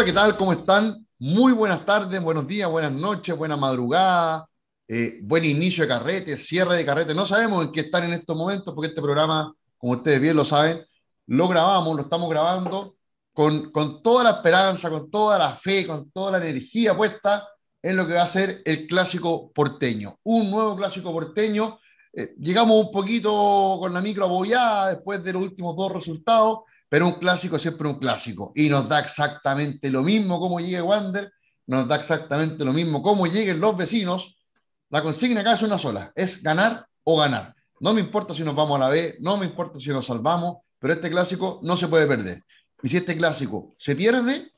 Hola, ¿qué tal? ¿Cómo están? Muy buenas tardes, buenos días, buenas noches, buena madrugada, eh, buen inicio de carrete, cierre de carrete. No sabemos en qué están en estos momentos porque este programa, como ustedes bien lo saben, lo grabamos, lo estamos grabando con, con toda la esperanza, con toda la fe, con toda la energía puesta en lo que va a ser el clásico porteño. Un nuevo clásico porteño. Eh, llegamos un poquito con la micro abollada después de los últimos dos resultados, pero un clásico siempre un clásico. Y nos da exactamente lo mismo cómo llegue Wander, nos da exactamente lo mismo cómo lleguen los vecinos. La consigna acá es una sola, es ganar o ganar. No me importa si nos vamos a la B, no me importa si nos salvamos, pero este clásico no se puede perder. Y si este clásico se pierde,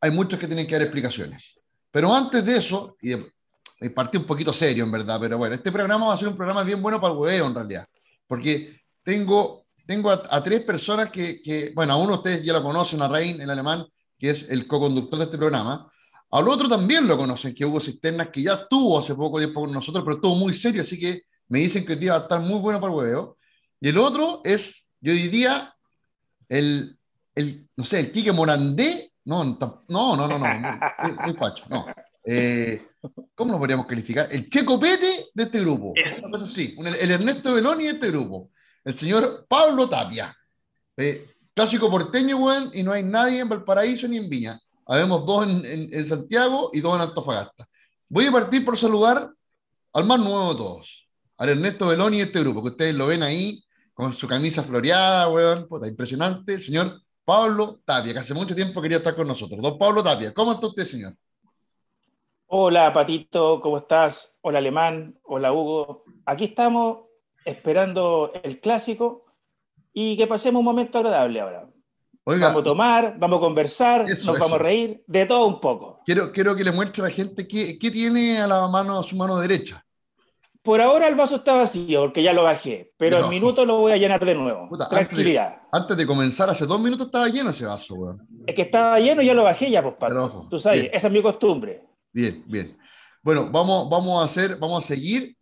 hay muchos que tienen que dar explicaciones. Pero antes de eso, y, y partí un poquito serio en verdad, pero bueno, este programa va a ser un programa bien bueno para el hueveo en realidad, porque tengo, tengo a, a tres personas que, que, bueno, a uno ustedes ya lo conocen, a Rein, el alemán, que es el co-conductor de este programa, al otro también lo conocen, que Hugo Cisternas, que ya estuvo hace poco tiempo con nosotros, pero estuvo muy serio, así que me dicen que el día va a estar muy bueno para el hueveo. Y el otro es, yo diría, el, el no sé, el Quique Morandé. No, no, no, no, no, muy, muy facho, no. Eh, ¿Cómo lo podríamos calificar? El Checo Pete de este grupo. Una cosa así, el, el Ernesto Beloni de este grupo. El señor Pablo Tapia. Eh, clásico porteño, weón, y no hay nadie en Valparaíso ni en Viña. Habemos dos en, Santiago y dos en Antofagasta. Voy a partir por saludar al más nuevo de todos, al Ernesto Beloni de este grupo, que ustedes lo ven ahí con su camisa floreada, weón, puta, impresionante, el señor Pablo Tapia, que hace mucho tiempo quería estar con nosotros. Don Pablo Tapia, ¿cómo está usted, señor? Hola, Patito, ¿cómo estás? Hola, Alemán, hola, Hugo. Aquí estamos esperando el clásico y que pasemos un momento agradable ahora. Oiga, vamos a tomar, vamos a conversar, eso, nos eso. vamos a reír, de todo un poco. Quiero, quiero que le muestre a la gente qué, qué tiene a la mano, a su mano derecha. Por ahora el vaso está vacío porque ya lo bajé, pero en minutos lo voy a llenar de nuevo. Puta, Tranquilidad. Antes de, antes de, comenzar, hace dos minutos estaba lleno ese vaso, weón. Es que estaba lleno y ya lo bajé ya, pues. Tú sabes, bien. esa es mi costumbre. Bien, bien. Bueno, vamos, vamos, a hacer, vamos a seguir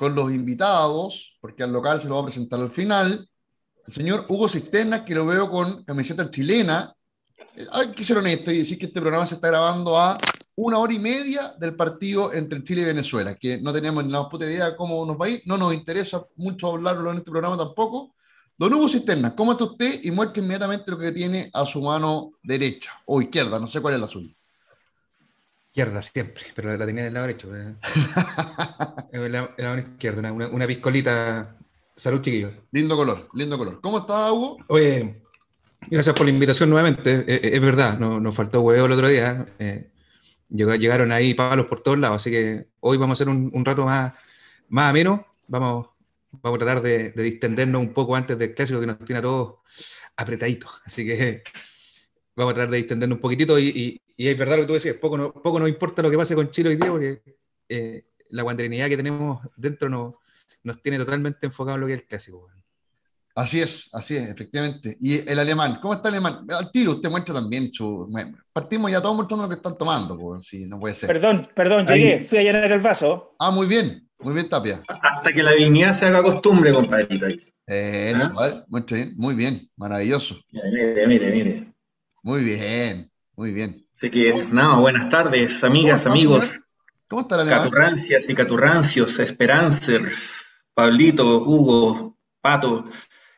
con los invitados, porque al local se lo va a presentar al final. El señor Hugo Cisterna, que lo veo con camiseta chilena. Hay que ser honesto y decir que este programa se está grabando a una hora y media del partido entre Chile y Venezuela, que no tenemos ni la puta idea de cómo nos va a ir, no nos interesa mucho hablarlo en este programa tampoco. Don Hugo Cisterna, ¿cómo está usted? Y muestre inmediatamente lo que tiene a su mano derecha o izquierda, no sé cuál es la suya. Izquierda siempre, pero la tenía en el lado derecho. en la, la mano izquierda, una, una piscolita. Salud, chiquillos. Lindo color, lindo color. ¿Cómo está, Hugo? Oye, gracias por la invitación nuevamente. Es, es verdad, no, nos faltó huevo el otro día. Eh, llegaron ahí palos por todos lados, así que hoy vamos a hacer un, un rato más, más ameno, vamos, vamos a tratar de, de, distendernos un poco antes del clásico que nos tiene a todos apretaditos, así que vamos a tratar de distendernos un poquitito y, y, y es verdad lo que tú decías, poco, no, poco nos importa lo que pase con Chile hoy día porque eh, la guanderinidad que tenemos dentro nos, nos tiene totalmente enfocado en lo que es el clásico. Así es, así es, efectivamente. Y el alemán, ¿cómo está el alemán? Al tiro, usted muestra también su. Partimos ya todos mostrando lo que están tomando, sí, no puede ser. Perdón, perdón, llegué, Ahí. fui a llenar el vaso. Ah, muy bien, muy bien, Tapia. Hasta que la dignidad se haga costumbre, compadrito. Eh, ¿Ah? vale, muy bien, muy bien, maravilloso. Mire, mire, mire. Muy bien, muy bien. Así que, nada, buenas tardes, amigas, ¿Cómo amigos. Señor? ¿Cómo está? Caturrancias y caturrancios, Esperancers, Pablito, Hugo, Pato.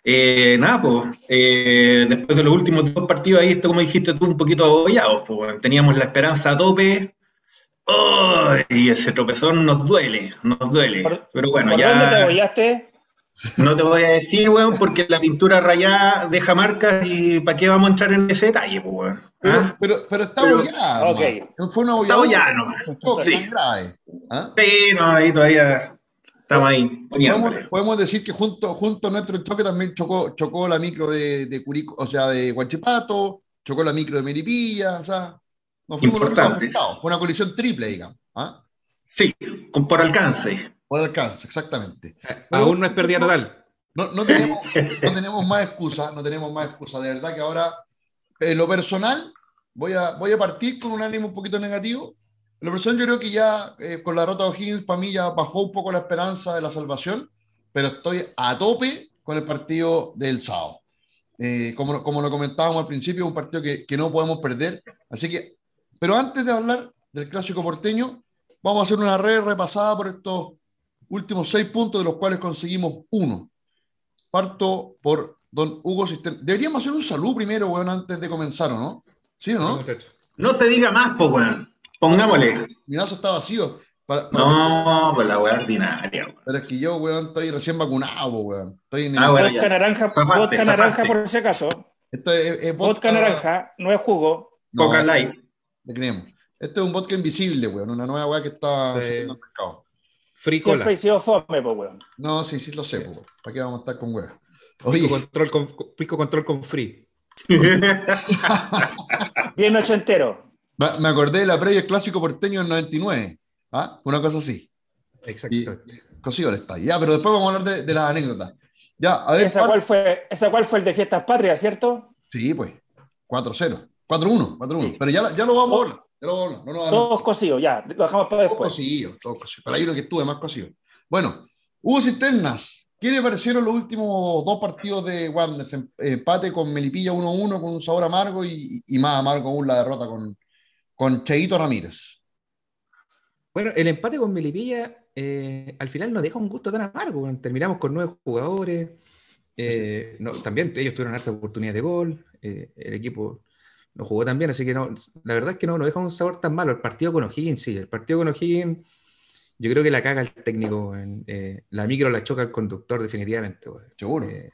Eh, nada, pues, eh, después de los últimos dos partidos ahí, esto como dijiste tú, un poquito abollados, pues, teníamos la esperanza a tope. ¡Oh! Y ese tropezón nos duele, nos duele. ¿Por, Pero bueno, ¿por ya. dónde te abollaste? No te voy a decir, weón, porque la pintura rayada deja marcas y ¿para qué vamos a entrar en ese detalle, weón? Pero, ¿Ah? pero, pero está Pero- abollado. ok. nomás. Fue una Está abollada. abollado, Toque, Sí. grave. ¿Ah? Sí, no, ahí todavía estamos ahí. Podemos, podemos decir que junto, junto a nuestro choque también chocó, chocó la micro de, de Curico, o sea, de Huachipato, chocó la micro de Melipilla, o sea, nos fuimos Importantes. Fue una colisión triple, digamos. ¿ah? Sí, con, por alcance. Por alcance, exactamente. Aún no es pérdida total. No, no, tenemos, no tenemos más excusa, no tenemos más excusa. De verdad que ahora, en lo personal, voy a, voy a partir con un ánimo un poquito negativo. En lo personal, yo creo que ya eh, con la rota de O'Higgins, para mí ya bajó un poco la esperanza de la salvación, pero estoy a tope con el partido del sábado. Eh, como, como lo comentábamos al principio, un partido que, que, no podemos perder. Así que, pero antes de hablar del clásico porteño, vamos a hacer una red repasada por estos últimos seis puntos, de los cuales conseguimos uno. Parto por don Hugo Sistema. Deberíamos hacer un saludo primero, weón, antes de comenzar, ¿o no? ¿Sí o no? No se diga más, pues, weón. Pongámosle. Mi vaso está vacío. Para, para no, pues la weá ordinaria, weón. Pero es que yo, weón, estoy recién vacunado, weón. Estoy en ah, bueno, vodka naranja, zafaste, vodka zafaste. naranja por ese caso. Esto es, es vodka, vodka, naranja, no es jugo. No, Coca Light. Le creemos. Este es un vodka invisible, weón. Una nueva weá que está eh, en el mercado. Free Siempre he sido fome, pues, weón. No, sí, sí lo sé, pues. ¿Para qué vamos a estar con weón? Pico control con, pico control con free. Bien ochentero. Me, me acordé de la previa clásico porteño del 99. ¿Ah? Una cosa así. Exacto. Cosido el estadio. Ya, pero después vamos a hablar de, de las anécdotas. Ya, a ver. ¿Esa cuál, fue, ¿Esa cuál fue el de Fiestas Patrias, cierto? Sí, pues. 4-0. 4-1. 4-1. Sí. Pero ya, ya lo vamos a hablar. A hablar. No, no, todos cosidos, ya. Lo dejamos para después. Todos cosidos, todos cosidos. Para ahí lo que estuve más cosido. Bueno, Hugo Cisternas. ¿Qué le parecieron los últimos dos partidos de Wander? Empate con Melipilla 1-1 con un sabor amargo y, y, más amargo aún la derrota con, con Cheito Ramírez. Bueno, el empate con Melipilla eh, al final nos deja un gusto tan amargo. Terminamos con nueve jugadores. Eh, no, también ellos tuvieron harta oportunidad de gol. Eh, el equipo no jugó tan bien, así que no, la verdad es que no nos deja un sabor tan malo. El partido con O'Higgins, sí, el partido con O'Higgins yo creo que la caga el técnico. En, eh, la micro la choca el conductor, definitivamente. Seguro. Eh,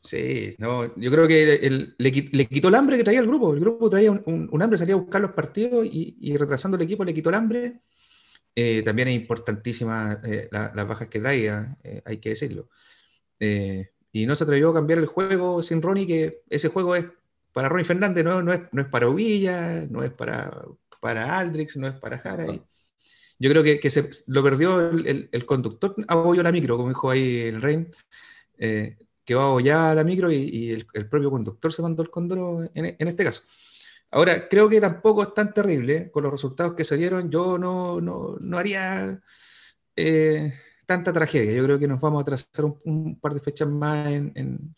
sí, no, yo creo que el, le, le, quitó el hambre que traía el grupo. El grupo traía un, un, un hambre, salía a buscar los partidos y, y, retrasando el equipo le quitó el hambre. Eh, también es importantísima las la bajas que traía, hay que decirlo. y no se atrevió a cambiar el juego sin Ronnie, que ese juego es para Ronnie Fernández, no, no, es, no es para Ovilla, no es para, para Aldrix, no es para Jara. Y, yo creo que, que se lo perdió el, el, el conductor, abolló la micro, como dijo ahí el Rein, eh, que va a abollar la micro y, y el, el, propio conductor se mandó el condoro en, en, este caso. Ahora, creo que tampoco es tan terrible con los resultados que se dieron. Yo no, no, no haría eh, tanta tragedia. Yo creo que nos vamos a trazar un, un par de fechas más en, en,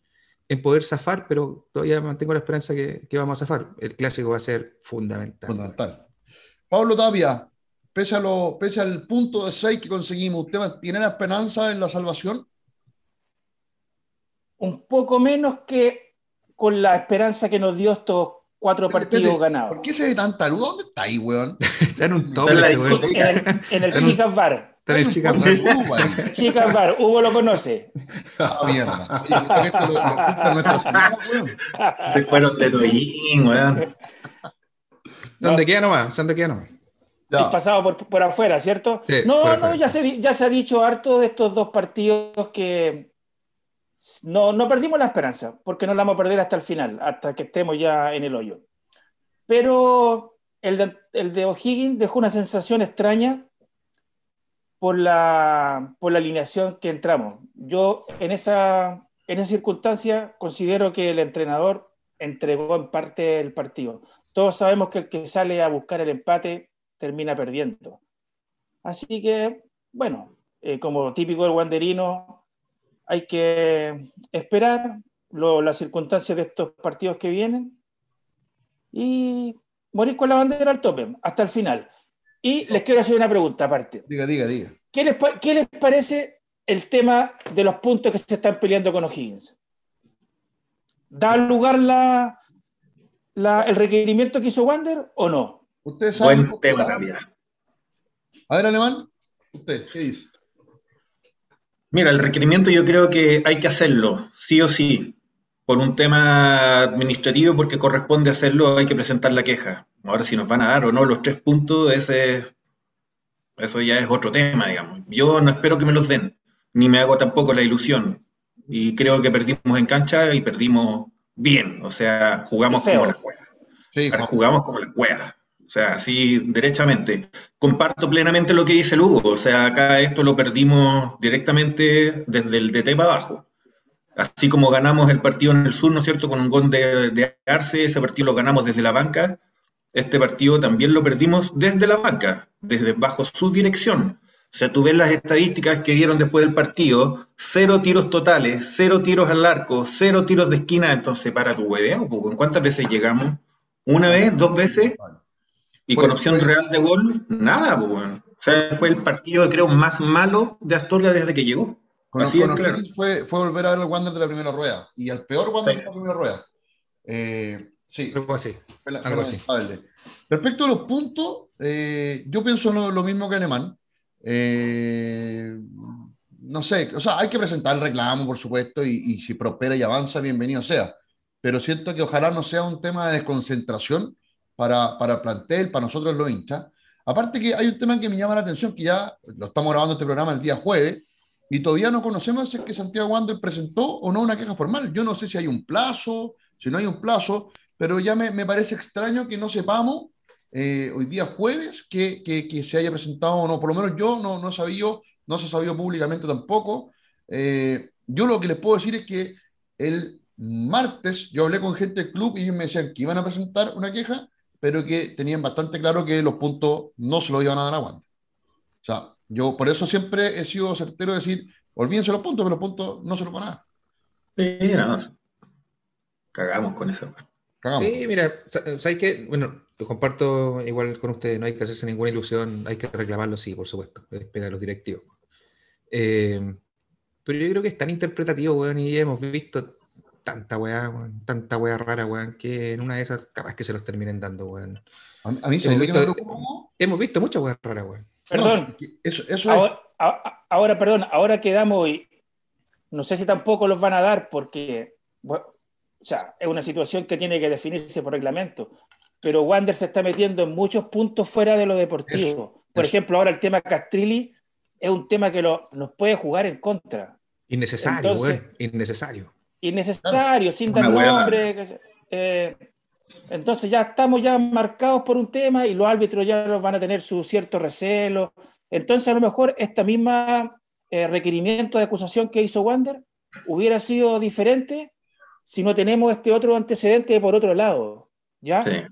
en, poder zafar, pero todavía mantengo la esperanza que, que vamos a zafar. El clásico va a ser fundamental. Fundamental. Pablo Tapia, pese, a lo, pese al punto de 6 que conseguimos, ¿usted tiene la esperanza en la salvación? Un poco menos que con la esperanza que nos dio estos cuatro Pero, partidos espérate, ganados. ¿Por qué se ve tan tarudo? ¿Dónde está ahí, weón? está en un top. En, el, en el Chicas Bar. Chicas Bar. Chicas Bar, Hugo lo conoce. Ah, mierda. Oye, esto lo, lo, nuestra señora, Se fueron de Toyín, weón. ¿Dónde queda nomás? ¿Dónde queda nomás? El pasado por, por afuera, ¿cierto? Sí, no, no, ya se, ya se ha dicho harto de estos dos partidos que no, no perdimos la esperanza, porque no la vamos a perder hasta el final, hasta que estemos ya en el hoyo. Pero el de, el de O'Higgins dejó una sensación extraña por la, por la alineación que entramos. Yo en esa, en esa circunstancia considero que el entrenador entregó en parte el partido. Todos sabemos que el que sale a buscar el empate termina perdiendo. Así que, bueno, eh, como típico del wanderino, hay que esperar lo, las circunstancias de estos partidos que vienen y morir con la bandera al tope, hasta el final. Y les quiero hacer una pregunta aparte. Diga, diga, diga. ¿Qué les, qué les parece el tema de los puntos que se están peleando con O'Higgins? ¿Da lugar la, la, el requerimiento que hizo Wander o no? Usted sabe. Buen tema, Tapia. A ver, Alemán, usted, ¿qué dice? Mira, el requerimiento yo creo que hay que hacerlo, sí o sí. Por un tema administrativo, porque corresponde hacerlo, hay que presentar la queja. Ahora, si nos van a dar o no los tres puntos, ese, eso ya es otro tema, digamos. Yo no espero que me los den, ni me hago tampoco la ilusión. Y creo que perdimos en cancha y perdimos bien. O sea, jugamos como las juegas. Sí, jugamos como las juegas. O sea, así derechamente. Comparto plenamente lo que dice Lugo. O sea, acá esto lo perdimos directamente desde el DT para abajo. Así como ganamos el partido en el sur, ¿no es cierto? Con un gol de, de Arce, ese partido lo ganamos desde la banca. Este partido también lo perdimos desde la banca, desde bajo su dirección. O sea, tú ves las estadísticas que dieron después del partido, cero tiros totales, cero tiros al arco, cero tiros de esquina, entonces para tu hueveo, pues, ¿cuántas veces llegamos? ¿Una vez? ¿Dos veces? Y con opción real de gol, nada, pues, bueno. O sea, fue el partido, creo, más malo de Astorga desde que llegó. Con, Así con claro. fue, fue volver a ver al Wander de la primera rueda. Y al peor Wander sí. de la primera rueda. Eh, sí. Algo así. Algo así. Respecto a los puntos, eh, yo pienso lo, lo, mismo que Alemán. Eh, no sé, o sea, hay que presentar el reclamo, por supuesto, y, y, si prospera y avanza, bienvenido sea. Pero siento que ojalá no sea un tema de desconcentración para, para el plantel, para nosotros los hinchas. Aparte que hay un tema que me llama la atención, que ya lo estamos grabando este programa el día jueves, y todavía no conocemos si es que Santiago Wander presentó o no una queja formal. Yo no sé si hay un plazo, si no hay un plazo, pero ya me, me parece extraño que no sepamos eh, hoy día jueves que, que, que, se haya presentado o no. Por lo menos yo no, no he sabido, no se ha sabido públicamente tampoco. Eh, yo lo que les puedo decir es que el martes yo hablé con gente del club y ellos me decían que iban a presentar una queja, pero que tenían bastante claro que los puntos no se los iban a dar a Wander. O sea, yo por eso siempre he sido certero de decir, olvídense los puntos, pero los puntos no se los van a dar. Sí, no. Cagamos con eso. Cagamos. Sí, mira, ¿sabes qué? Bueno, lo comparto igual con ustedes, no hay que hacerse ninguna ilusión, hay que reclamarlo, sí, por supuesto, pegar a los directivos. Eh, pero yo creo que es tan interpretativo, weón, y hemos visto tanta weá, weón, tanta weá rara, weón, que en una de esas capaz que se los terminen dando, weón. A, a mí se hemos, me visto, hemos visto muchas weas raras, weón. Perdón. No, eso, eso ahora, a, ahora, perdón, ahora quedamos y no sé si tampoco los van a dar porque, bueno, o sea, es una situación que tiene que definirse por reglamento, pero Wander se está metiendo en muchos puntos fuera de lo deportivo. Eso, por ejemplo, ahora el tema Castrilli es un tema que lo, nos puede jugar en contra. Innecesario, Entonces, güey, innecesario. Innecesario, sin dar nombre. Eh, entonces ya estamos ya marcados por un tema y los árbitros ya van a tener su cierto recelo. Entonces a lo mejor esta misma eh, requerimiento de acusación que hizo Wander hubiera sido diferente si no tenemos este otro antecedente por otro lado. ¿Ya? Sí.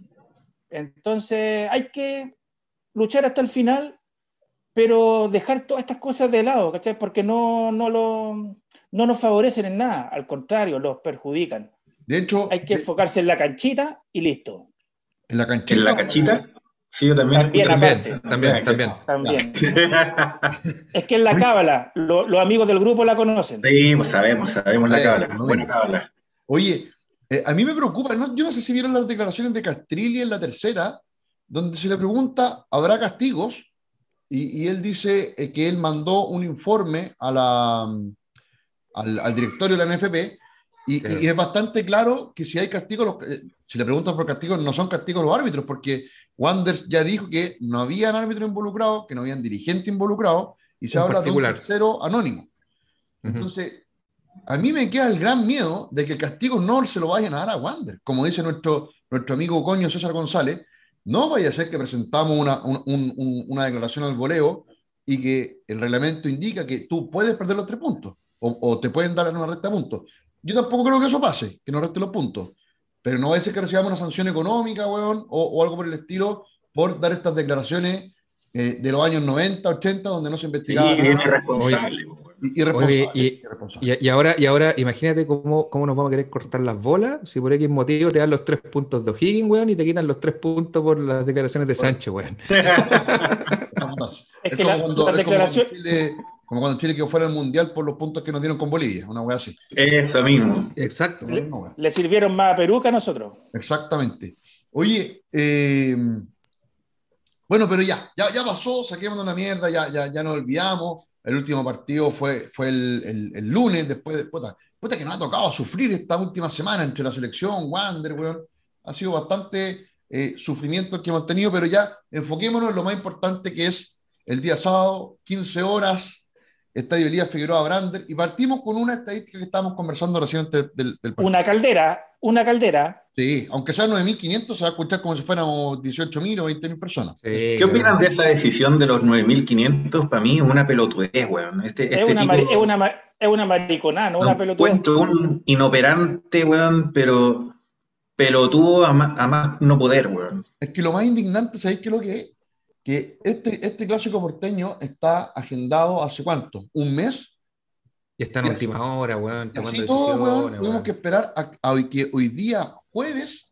Entonces hay que luchar hasta el final, pero dejar todas estas cosas de lado, ¿cachai? Porque no, no, lo, no nos favorecen en nada, al contrario, los perjudican. De hecho, hay que de... enfocarse en la canchita y listo. ¿En la canchita? ¿En la canchita? Sí, yo también. También, también, también, también, también. es que en la cábala, lo, los amigos del grupo la conocen. Sí, pues sabemos, sabemos la cábala. No, buena cábala. Oye, eh, a mí me preocupa, no, yo no sé si vieron las declaraciones de Castrilli en la tercera, donde se le pregunta, ¿habrá castigos? Y, y él dice eh, que él mandó un informe a la, al, al, directorio de la NFP y, es bastante claro que si hay castigos, los, eh, si le preguntan por castigos, no son castigos los árbitros, porque Wanders ya dijo que no habían árbitros involucrados, que no habían dirigente involucrado, y se En habla particular. de un tercero anónimo. Entonces, a mí me queda el gran miedo de que el castigo no se lo vayan a dar a Wander. Como dice nuestro, nuestro amigo coño César González, no vaya a ser que presentamos una, un, un, una declaración al voleo y que el reglamento indica que tú puedes perder los tres puntos o, o te pueden dar una recta puntos. Yo tampoco creo que eso pase, que nos reste los puntos. Pero no va a ser que recibamos una sanción económica, weón, o, o algo por el estilo, por dar estas declaraciones eh, de los años 90, 80, donde no se investigaba. Sí, irresponsable. Y, irresponsable, Oye, y, irresponsable. Y, ahora, y ahora imagínate cómo, cómo nos vamos a querer cortar las bolas si por X motivo te dan los tres puntos de O'Higgins, weón, y te quitan los tres puntos por las declaraciones de Sánchez, weón. es, que la, cuando, Chile, como cuando Chile quedó fuera del Mundial por los puntos que nos dieron con Bolivia, una weá así. Eso mismo. Exacto. Le, le, sirvieron más a Perú que a nosotros. Exactamente. Oye, eh, bueno, pero ya, ya, ya pasó, saquemos una mierda, ya, ya, ya nos olvidamos. El último partido fue, fue el, el, el lunes, después de. Puta, puta, que nos ha tocado sufrir esta última semana entre la selección, Wander, weón. Ha sido bastante eh, sufrimiento el que hemos tenido, pero ya enfoquémonos en lo más importante que es el día sábado, 15 horas, Estadio Elías Figueroa Brander, y partimos con una estadística que estábamos conversando recién del, del, del Una caldera, una caldera. Sí, aunque sea 9.500, se va a escuchar como si fuéramos 18.000 o 20.000 personas. Sí, ¿Qué opinan de esa decisión de los 9.500? Para mí es una pelotudez, weón. Este, es, este una tipo, es, una, es una mariconada, no, una pelotudez. Encuentro un inoperante, weón, pero pelotudo a más, a más, no poder, weón. Es que lo más indignante, ¿sabéis qué es lo que es? Que este, este clásico porteño está agendado hace cuánto? ¿Un mes? Y está en Y última hora, weón, Y así todo, weón, decisiones, tuvimos weón. que esperar a, a que hoy día, jueves,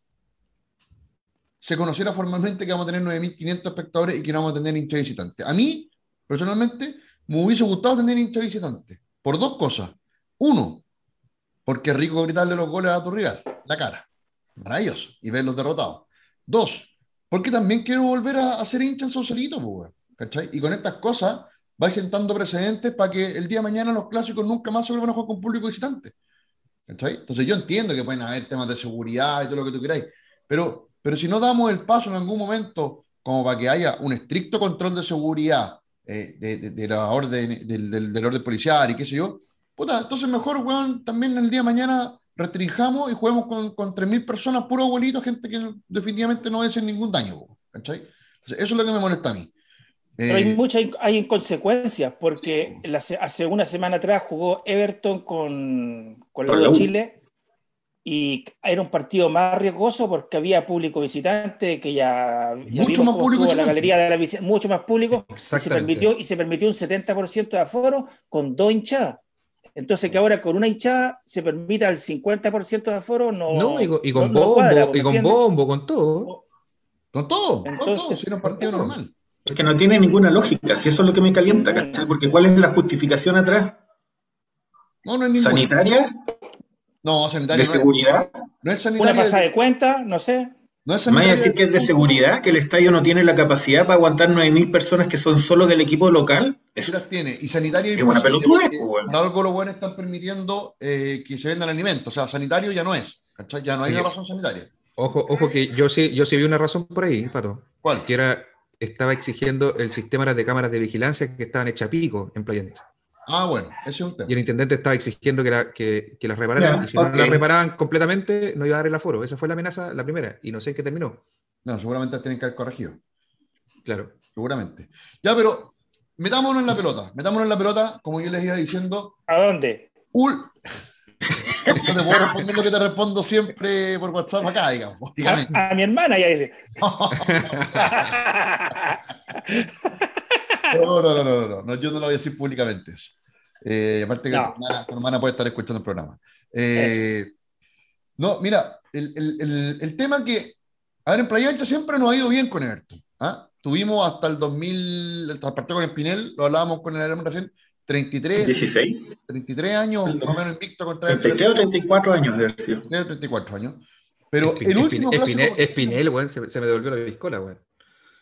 se conociera formalmente que vamos a tener 9.500 espectadores y que no vamos a tener hincha visitante. A mí, personalmente, me hubiese gustado tener hincha visitante. Por dos cosas. Uno, porque es rico gritarle los goles a tu rival, la cara. Maravilloso. Y verlos derrotados. Dos, porque también quiero volver a, a ser hincha en Sausalito, ¿cachai? Y con estas cosas vais sentando precedentes para que el día de mañana los clásicos nunca más se vuelvan a jugar con público visitante. ¿Cachai? Entonces yo entiendo que pueden haber temas de seguridad y todo lo que tú queráis, pero, pero si no damos el paso en algún momento como para que haya un estricto control de seguridad eh, de, de- de la orden, del, del- del orden policial y qué sé yo, puta, entonces mejor, weón, también el día de mañana restringamos y juguemos con, con 3.000 personas, puro abuelito, gente que definitivamente no va a hacer ningún daño, weón, ¿cachai? Entonces, eso es lo que me molesta a mí. Pero hay Eh, muchas hay inconsecuencias, porque la hace una semana atrás jugó Everton con, con la U. Chile y era un partido más riesgoso porque había público visitante, que ya, ya Mucho vimos más público la galería de la mucho más público, y se, permitió, y se permitió un 70% de aforo con dos hinchadas. Entonces que ahora con una hinchada se permita el 50% de aforo, no, No, y con, y con no- no bombo, cuadra, ¿me y con entiendes? bombo, con todo. con todo, con todo, si era un partido normal. Es que no tiene ninguna lógica, si eso es lo que me calienta. ¿cachai? Porque ¿cuál es la justificación atrás? No, no es ninguna. ¿Sanitaria? No, sanitario. ¿De no es. seguridad? No es Una sanitario. pasada de cuenta, no sé. No es ¿Me decir que es de seguridad? ¿Que el estadio no tiene la capacidad para aguantar 9.000 personas que son solo del equipo local? Sí Es las tiene. Y sanitario Es una pelotudez, porque pues, bueno. Algo los buenos están permitiendo eh, que se vendan alimentos. O sea, sanitario ya no es. ¿cachai? Ya no hay Oye. una razón sanitaria. Ojo, ojo que yo sí, yo sí vi una razón por ahí, Pato, ¿Cuál? que era, estaba exigiendo el sistema de cámaras de vigilancia que estaban hechas a pico en Playa. Ah, bueno, ese es un Y tema. el intendente estaba exigiendo que, la- que, que las repararan. Y si no las reparaban completamente, no iba a dar el aforo. Esa fue la amenaza, la primera. Y no sé en qué terminó. No, seguramente tienen que haber corregido. Claro. Seguramente. Ya, pero metámonos en la pelota. Metámonos en la pelota, como yo les iba diciendo. ¿A dónde? Ul... No te puedo responder lo que te respondo siempre por WhatsApp acá, digamos. A, a mi hermana ya dice. No, no, no, no, no, no, yo no lo voy a decir públicamente eso. Eh, aparte que No. tu, hermana, tu hermana puede estar escuchando el programa. Eh, no, mira, el, el- el- el tema que, a ver, en Playa Ancha siempre nos ha ido bien con Everton. ¿ah? Tuvimos hasta el 2000, hasta el partido con Espinel, lo hablábamos con el Alemán recién, 33, 16, 33 años, más o menos invicto contra Everton, 33 o 34 años de haber sido. 34 años. Pero Espin- el último Espinel, clásico- Espinel, Espinel, weón, se, se me devolvió la piscola, weón.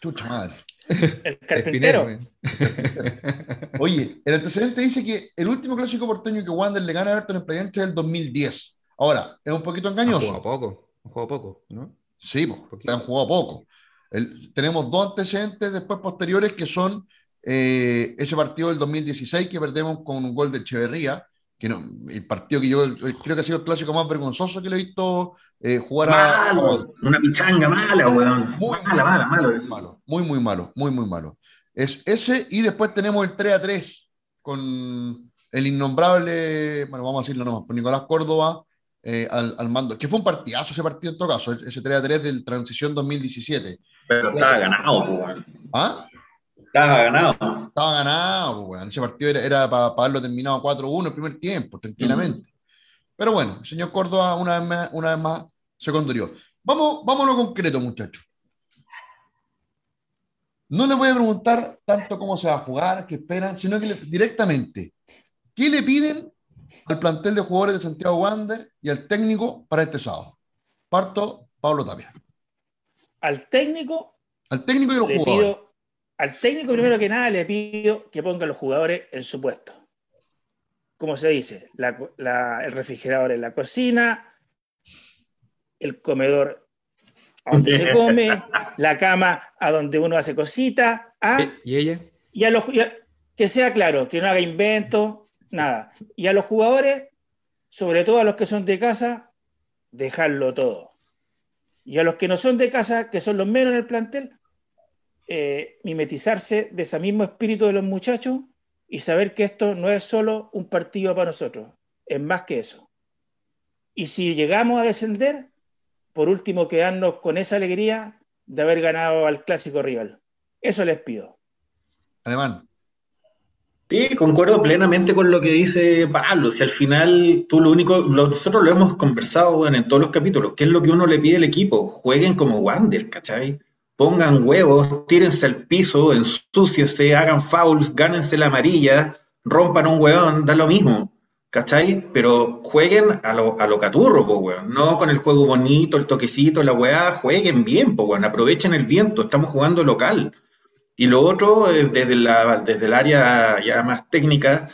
Chucha madre. El carpintero. Oye, el antecedente dice que el último clásico porteño que Wander le gana a Everton en Playa Ancha es el 2010. Ahora, es un poquito Han jugado engañoso. poco, han jugado poco, ¿no? Sí, po, Poquito. han jugado poco. El- tenemos dos antecedentes después posteriores que son eh, ese partido del 2016 que perdemos con un gol de Echeverría, que no, el partido que yo creo que ha sido el clásico más vergonzoso que le he visto eh, jugar a. Malo, una pichanga mala, weón. Muy Mala, mala, mala. malo, muy, muy malo, muy, muy malo. Es ese, y después tenemos el 3 a 3 con el innombrable, bueno, vamos a decirlo nomás, por Nicolás Córdoba eh, al, al mando, que fue un partidazo ese partido en todo caso, ese 3 a 3 del Transición 2017. Pero estaba ganado, weón. ¿Ah? Estaba ganado. Estaba ganado, pues. Ese partido era, era para haberlo terminado 4-1 el primer tiempo, tranquilamente. Pero bueno, el señor Córdoba una vez más, una vez más se condurió. Vamos, vamos a lo concreto, muchachos. No les voy a preguntar tanto cómo se va a jugar, qué esperan, sino que le- directamente, ¿qué le piden al plantel de jugadores de Santiago Wander y al técnico para este sábado? Parto, Pablo Tapia. Al técnico Al técnico y los le jugadores. pido, al técnico primero que nada le pido que ponga a los jugadores en su puesto. Como se dice, la- la- el refrigerador en la cocina, el comedor a donde se come, la cama a donde uno hace cositas, ¿Y ella? y a los y a- que sea claro, que no haga invento, nada. Y a los jugadores, sobre todo a los que son de casa, dejarlo todo. Y a los que no son de casa, que son los menos en el plantel, eh, mimetizarse de ese mismo espíritu de los muchachos y saber que esto no es solo un partido para nosotros, es más que eso. Y si llegamos a descender, por último, quedarnos con esa alegría de haber ganado al clásico rival. Eso les pido. Alemán. Sí, concuerdo plenamente con lo que dice Pablo. Si al final tú lo único, nosotros lo hemos conversado en todos los capítulos, ¿qué es lo que uno le pide al equipo? Jueguen como Wander, ¿cachai? Pongan huevos, tírense al piso, ensuciense, hagan fouls, gánense la amarilla, rompan un huevón, da lo mismo, ¿cachai? Pero jueguen a lo, a lo caturro, po, weón. No con el juego bonito, el toquecito, la weá, jueguen bien, po, weón. Aprovechen el viento, estamos jugando local. Y lo otro, eh, desde, la, desde el área ya más técnica,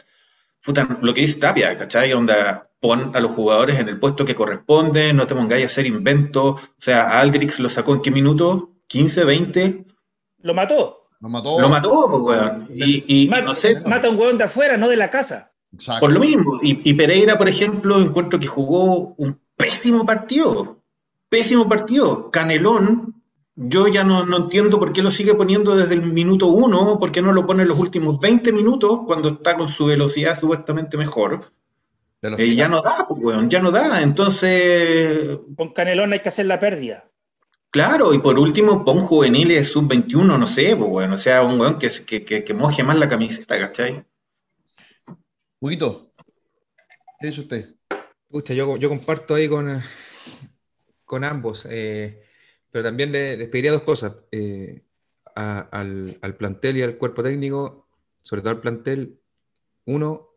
lo que dice Tapia, ¿cachai? Onda, pon a los jugadores en el puesto que corresponde, no te pongáis a hacer inventos. O sea, Aldrix lo sacó en qué minuto? ¿15, 20? Lo mató. Lo mató. Lo mató, pues, weón. Y, y mata, no sé. Mata a un weón de afuera, no de la casa. Exacto. Por lo mismo. Y, y Pereira, por ejemplo, encuentro que jugó un pésimo partido. Pésimo partido. Canelón yo ya no, no, entiendo por qué lo sigue poniendo desde el minuto uno, por qué no lo pone en los últimos 20 minutos cuando está con su velocidad supuestamente mejor. Eh, ya no da, pues, weón, ya no da. Entonces. Con Canelón hay que hacer la pérdida. Claro, y por último, pon juveniles sub-21, no sé, pues, weón. O sea, un weón que, que, que, que moje más la camiseta, ¿cachai? Huguito, ¿qué dice usted? Pucha, yo, yo comparto ahí con, con ambos. Eh, pero también les, les pediría dos cosas. Eh, a, al, al, plantel y al cuerpo técnico, sobre todo al plantel, uno,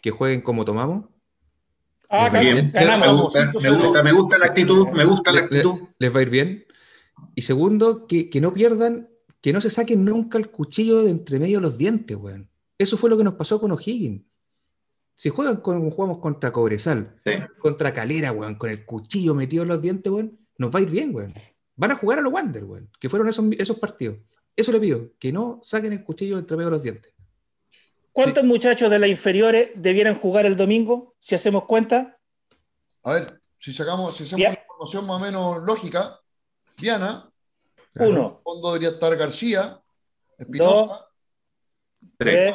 que jueguen como tomamos. Ah, bien. Me gusta, me gusta, me gusta la actitud, me gusta la actitud. Les, les va a ir bien. Y segundo, que, que, no pierdan, que no se saquen nunca el cuchillo de entre medio de los dientes, weón. Eso fue lo que nos pasó con O'Higgins. Si juegan con, jugamos contra Cobresal, sí. contra Calera, weón, con el cuchillo metido en los dientes, weón, nos va a ir bien, weón van a jugar a los Wander, weón, que fueron esos, esos partidos. Eso le pido, que no saquen el cuchillo entre medio de los dientes. ¿Cuántos sí. muchachos de las inferiores debieran jugar el domingo, si hacemos cuenta? A ver, si sacamos, si hacemos Bien. una información más o menos lógica, Diana, uno. fondo debería estar García, Espinosa, Dos, tres,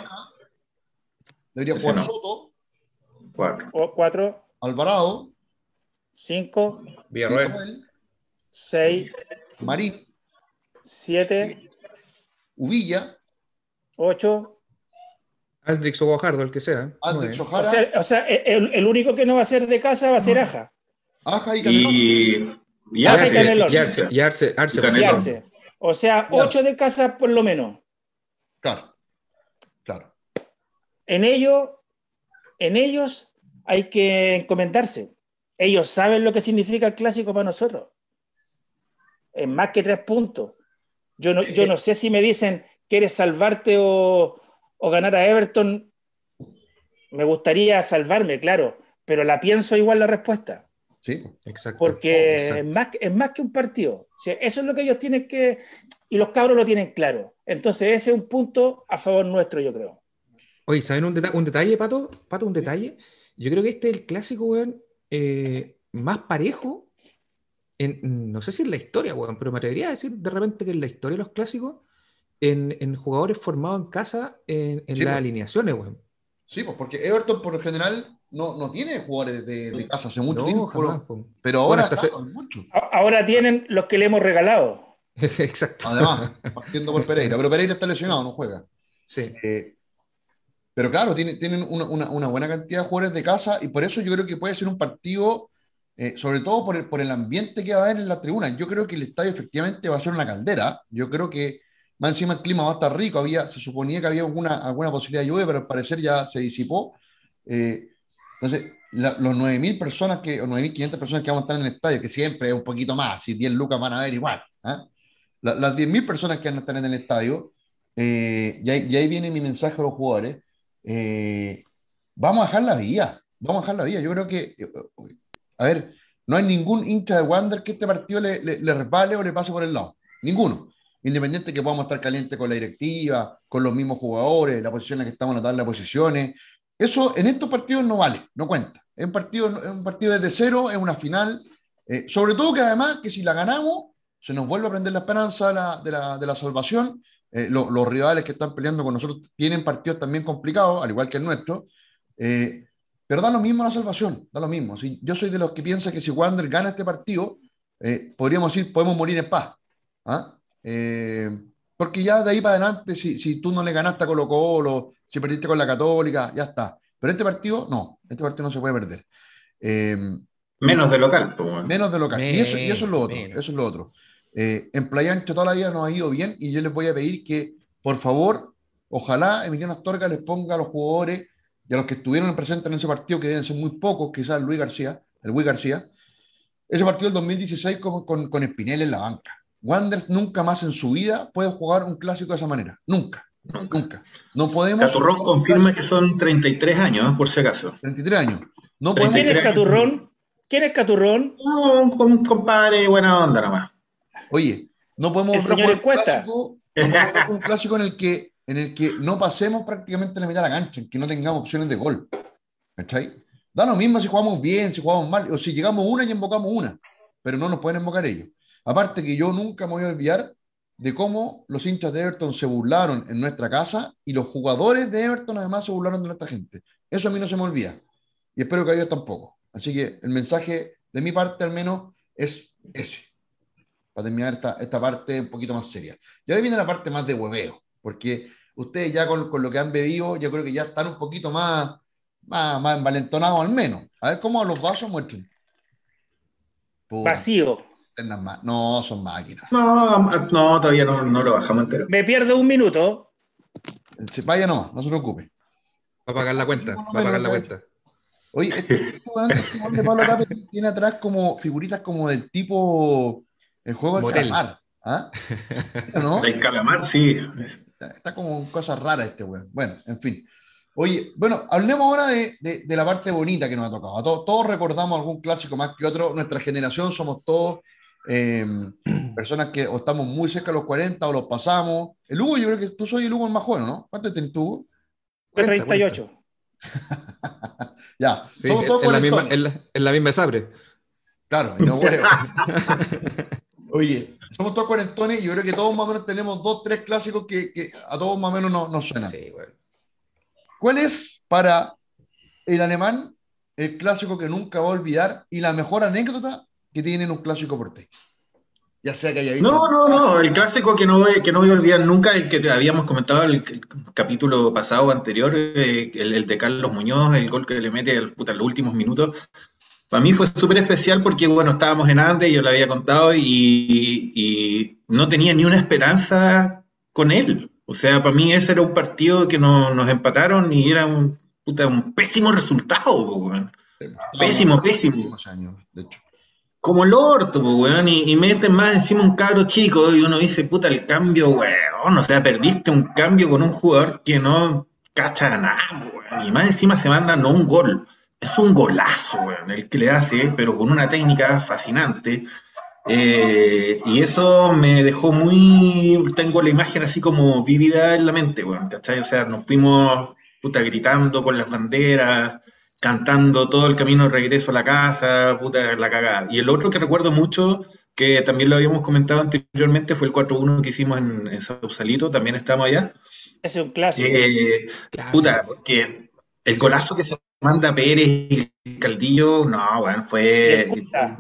debería Ese jugar no. Soto, Cuatro. o- cuatro, Alvarado, cinco, Villarroel. Villarroel, seis, Marín, siete, Uvilla, ocho. Aldrix o Guajardo, el que sea. Andrés O Ojara, sea, o sea, el, el único que no va a ser de casa va a ser Aja. Aja y Canelón. Y. Y Arce, Canelón. Y Arce, y Arce, Arce, Y. O sea, ocho de casa por lo menos. Claro, claro. En ellos, en ellos hay que encomendarse. Ellos saben lo que significa el clásico para nosotros. Es más que tres puntos. Yo no, yo no sé si me dicen, ¿quieres salvarte o, o ganar a Everton? Me gustaría salvarme, claro, pero la pienso igual la respuesta. Sí, Exacto. Porque es más, es más que un partido. O sea, eso es lo que ellos tienen que. Y los cabros lo tienen claro. Entonces, ese es un punto a favor nuestro, yo creo. Oye, ¿saben un, deta- un detalle, Pato? Pato, un detalle. Yo creo que este es el clásico, weón, eh, más parejo. En, no sé si en la historia, weón, pero me atrevería a decir de repente que en la historia de los clásicos, en, en jugadores formados en casa, en, en Sí, las pues. alineaciones, weón. sí, pues porque Everton por lo general no, no tiene jugadores de, de casa hace mucho No, tiempo, jamás, pero, pero ahora Bueno, mucho. Ahora tienen los que le hemos regalado. Exacto. Además, partiendo por Pereira, pero Pereira está lesionado, no juega. Sí. Eh, pero claro, tiene- tienen una, una- una buena cantidad de jugadores de casa y por eso yo creo que puede ser un partido, eh, sobre todo por el, por el ambiente que va a haber en la tribuna. Yo creo que el estadio efectivamente va a ser una caldera. Yo creo que más encima el clima va a estar rico. Había, se suponía que había alguna, alguna posibilidad de lluvia, pero al parecer ya se disipó. Eh, entonces, la- los 9.000 personas que, o 9.500 personas que vamos a estar en el estadio, que siempre es un poquito más, si 10 lucas van a ver igual. ¿ah? La- las 10.000 personas que van a estar en el estadio, eh, y, ahí, y ahí viene mi mensaje a los jugadores, eh, vamos a dejar la vía, vamos a dejar la vía. Yo creo que, eh, a ver, no hay ningún hincha de Wander que este partido le, le, le o le pase por el lado. Ninguno. Independiente que podamos estar calientes con la directiva, con los mismos jugadores, la posición en la que estamos en la tabla de posiciones. Eso en estos partidos no vale, no cuenta. Es un partido, es un partido desde cero, es una final. eh, sobre todo que además que si la ganamos, se nos vuelve a prender la esperanza la, de la, de la salvación. Eh, lo- los rivales que están peleando con nosotros tienen partidos también complicados, al igual que el nuestro. Eh, pero da lo mismo la salvación, da lo mismo. Si, yo soy de los que piensa que si Wander gana este partido, eh, podríamos decir, podemos morir en paz. ¿ah? Eh, porque ya de ahí para adelante, si, si tú no le ganaste a Colo Colo, si perdiste con la Católica, ya está. Pero este partido, no, este partido no se puede perder. Eh, Menos de local. pues, Menos de local. y, eso, y eso es lo otro. Eso es lo otro. Eh, en Playa Ancha toda la vida nos ha ido bien y yo les voy a pedir que, por favor, ojalá Emiliano Astorga les ponga a los jugadores y a los que estuvieron presentes en ese partido, que deben ser muy pocos, quizás Luis García, el Luis García, ese partido del 2016 con, con, con Espinel en la banca. Wanderers nunca más en su vida puede jugar un clásico de esa manera. Nunca. Nunca. nunca. No podemos. Caturrón confirma que son 33 años, por si acaso. 33 años. No podemos... ¿Quién es Caturrón? ¿Quién es Caturrón? No, un compadre buena onda nomás. Oye, no podemos el señor un clásico, no un clásico en el que en el que no pasemos prácticamente la mitad de la cancha, en que no tengamos opciones de gol. ¿Cachai? Da lo mismo si jugamos bien, si jugamos mal, o si llegamos una y invocamos una, pero no nos pueden invocar ellos. Aparte que yo nunca me voy a olvidar de cómo los hinchas de Everton se burlaron en nuestra casa y los jugadores de Everton además se burlaron de nuestra gente. Eso a mí no se me olvida. Y espero que a ellos tampoco. Así que el mensaje de mi parte al menos es ese. Para terminar esta, esta parte un poquito más seria. Y ahora viene la parte más de hueveo, porque ustedes ya con, con, lo que han bebido, yo creo que ya están un poquito más, más, más envalentonados al menos. A ver cómo los vasos muestran. Vacío. No, son máquinas. No, no todavía no, no, lo bajamos entero. Me pierdo un minuto. Vaya no, no se preocupe. Va a pagar la cuenta, va a pagar la cuenta. Oye, este, este de Pablo Tapia tiene atrás como figuritas como del tipo el juego del Motel. calamar. ¿Ah? ¿No? El calamar, sí. Está, está como cosas raras este weón. Bueno, en fin. Oye, bueno, hablemos ahora de, de, de, la parte bonita que nos ha tocado. Todos, todos, recordamos algún clásico más que otro. Nuestra generación somos todos eh, personas que o estamos muy cerca de los 40 o los pasamos. El Hugo, yo creo que tú soy el Hugo el más joven, ¿no? ¿Cuánto tienes tú? 38. ya, sí, somos todos en, la misma, en, la, en la misma sabre. Claro, y no huevo. Oye, somos todos cuarentones y yo creo que todos más o menos tenemos dos, tres clásicos que, que a todos más o menos nos, nos suenan. Sí, bueno. ¿Cuál es para el alemán el clásico que nunca va a olvidar y la mejor anécdota que tiene en un clásico porteño? Ya sea que haya visto. No, no, no. El clásico que no voy, que no voy a olvidar nunca, el que te habíamos comentado el, el capítulo pasado o anterior, eh, el, el, de Carlos Muñoz, el gol que le mete el, puta, los últimos minutos. Para mí fue súper especial porque, bueno, estábamos en Andes, yo lo había contado, y, y, no tenía ni una esperanza con él. O sea, para mí ese era un partido que no, nos empataron y era un, puta, un pésimo resultado, weón. Pésimo, pésimo. Años, de hecho. Como el orto, weón, y, y, meten más encima un cabro chico y uno dice, puta, el cambio, weón. O sea, perdiste un cambio con un jugador que no cacha nada, weón. Y más encima se manda no un gol es un golazo, weón, el que le hace, pero con una técnica fascinante. Eh, y eso me dejó muy. Tengo la imagen así como vívida en la mente, weón, ¿cachai? O sea, nos fuimos puta gritando con las banderas, cantando todo el camino de regreso a la casa, puta la cagada. Y el otro que recuerdo mucho, que también lo habíamos comentado anteriormente, fue el 4-1 que hicimos en, en Sausalito, también estamos allá. Ese es un clásico. Eh, clásico. Puta, porque el golazo que se manda Pérez y el Caldillo, no, bueno, fue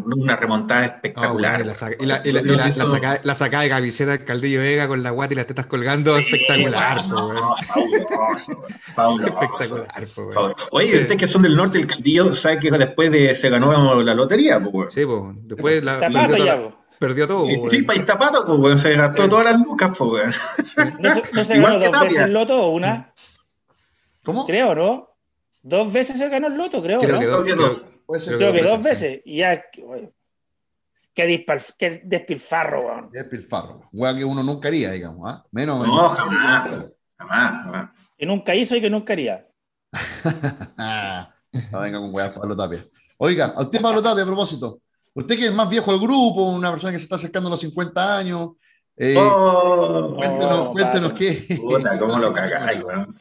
una remontada espectacular. La, la, la, la, la, sacada, la de camiseta del Caldillo Vega con la guata y las tetas colgando, sí, espectacular. No, no, fabuloso, fabuloso, espectacular. fabuloso. Oye, ustedes que son del norte, el Caldillo, ¿sabe que después de, se ganó la lotería? Pues, sí, pues, después la, ya, toda, perdió todo. Sí, sí para Iztapato, pues, se gastó sí. todas las lucas, pues, ¿No, se, no se ganó dos veces el loto o una? ¿Cómo? Creo, ¿no? Dos veces se ganó el loto, creo, creo ¿no? Que dos, creo, creo, creo, creo que dos veces. Y ya. Qué, dispar, qué despilfarro, weón. Despilfarro. Weón que uno nunca haría, digamos. ¿ah? Menos. No, jamás, jamás, jamás. Que nunca hizo y que nunca haría. no venga con weas, Pablo Tapia. Oiga, a usted, Pablo Tapia, a propósito. Usted que es el más viejo del grupo, una persona que se está acercando a los 50 años. Eh, oh, cuéntenos, oh, cuéntenos qué. Puta, ¿cómo lo cagáis, weón?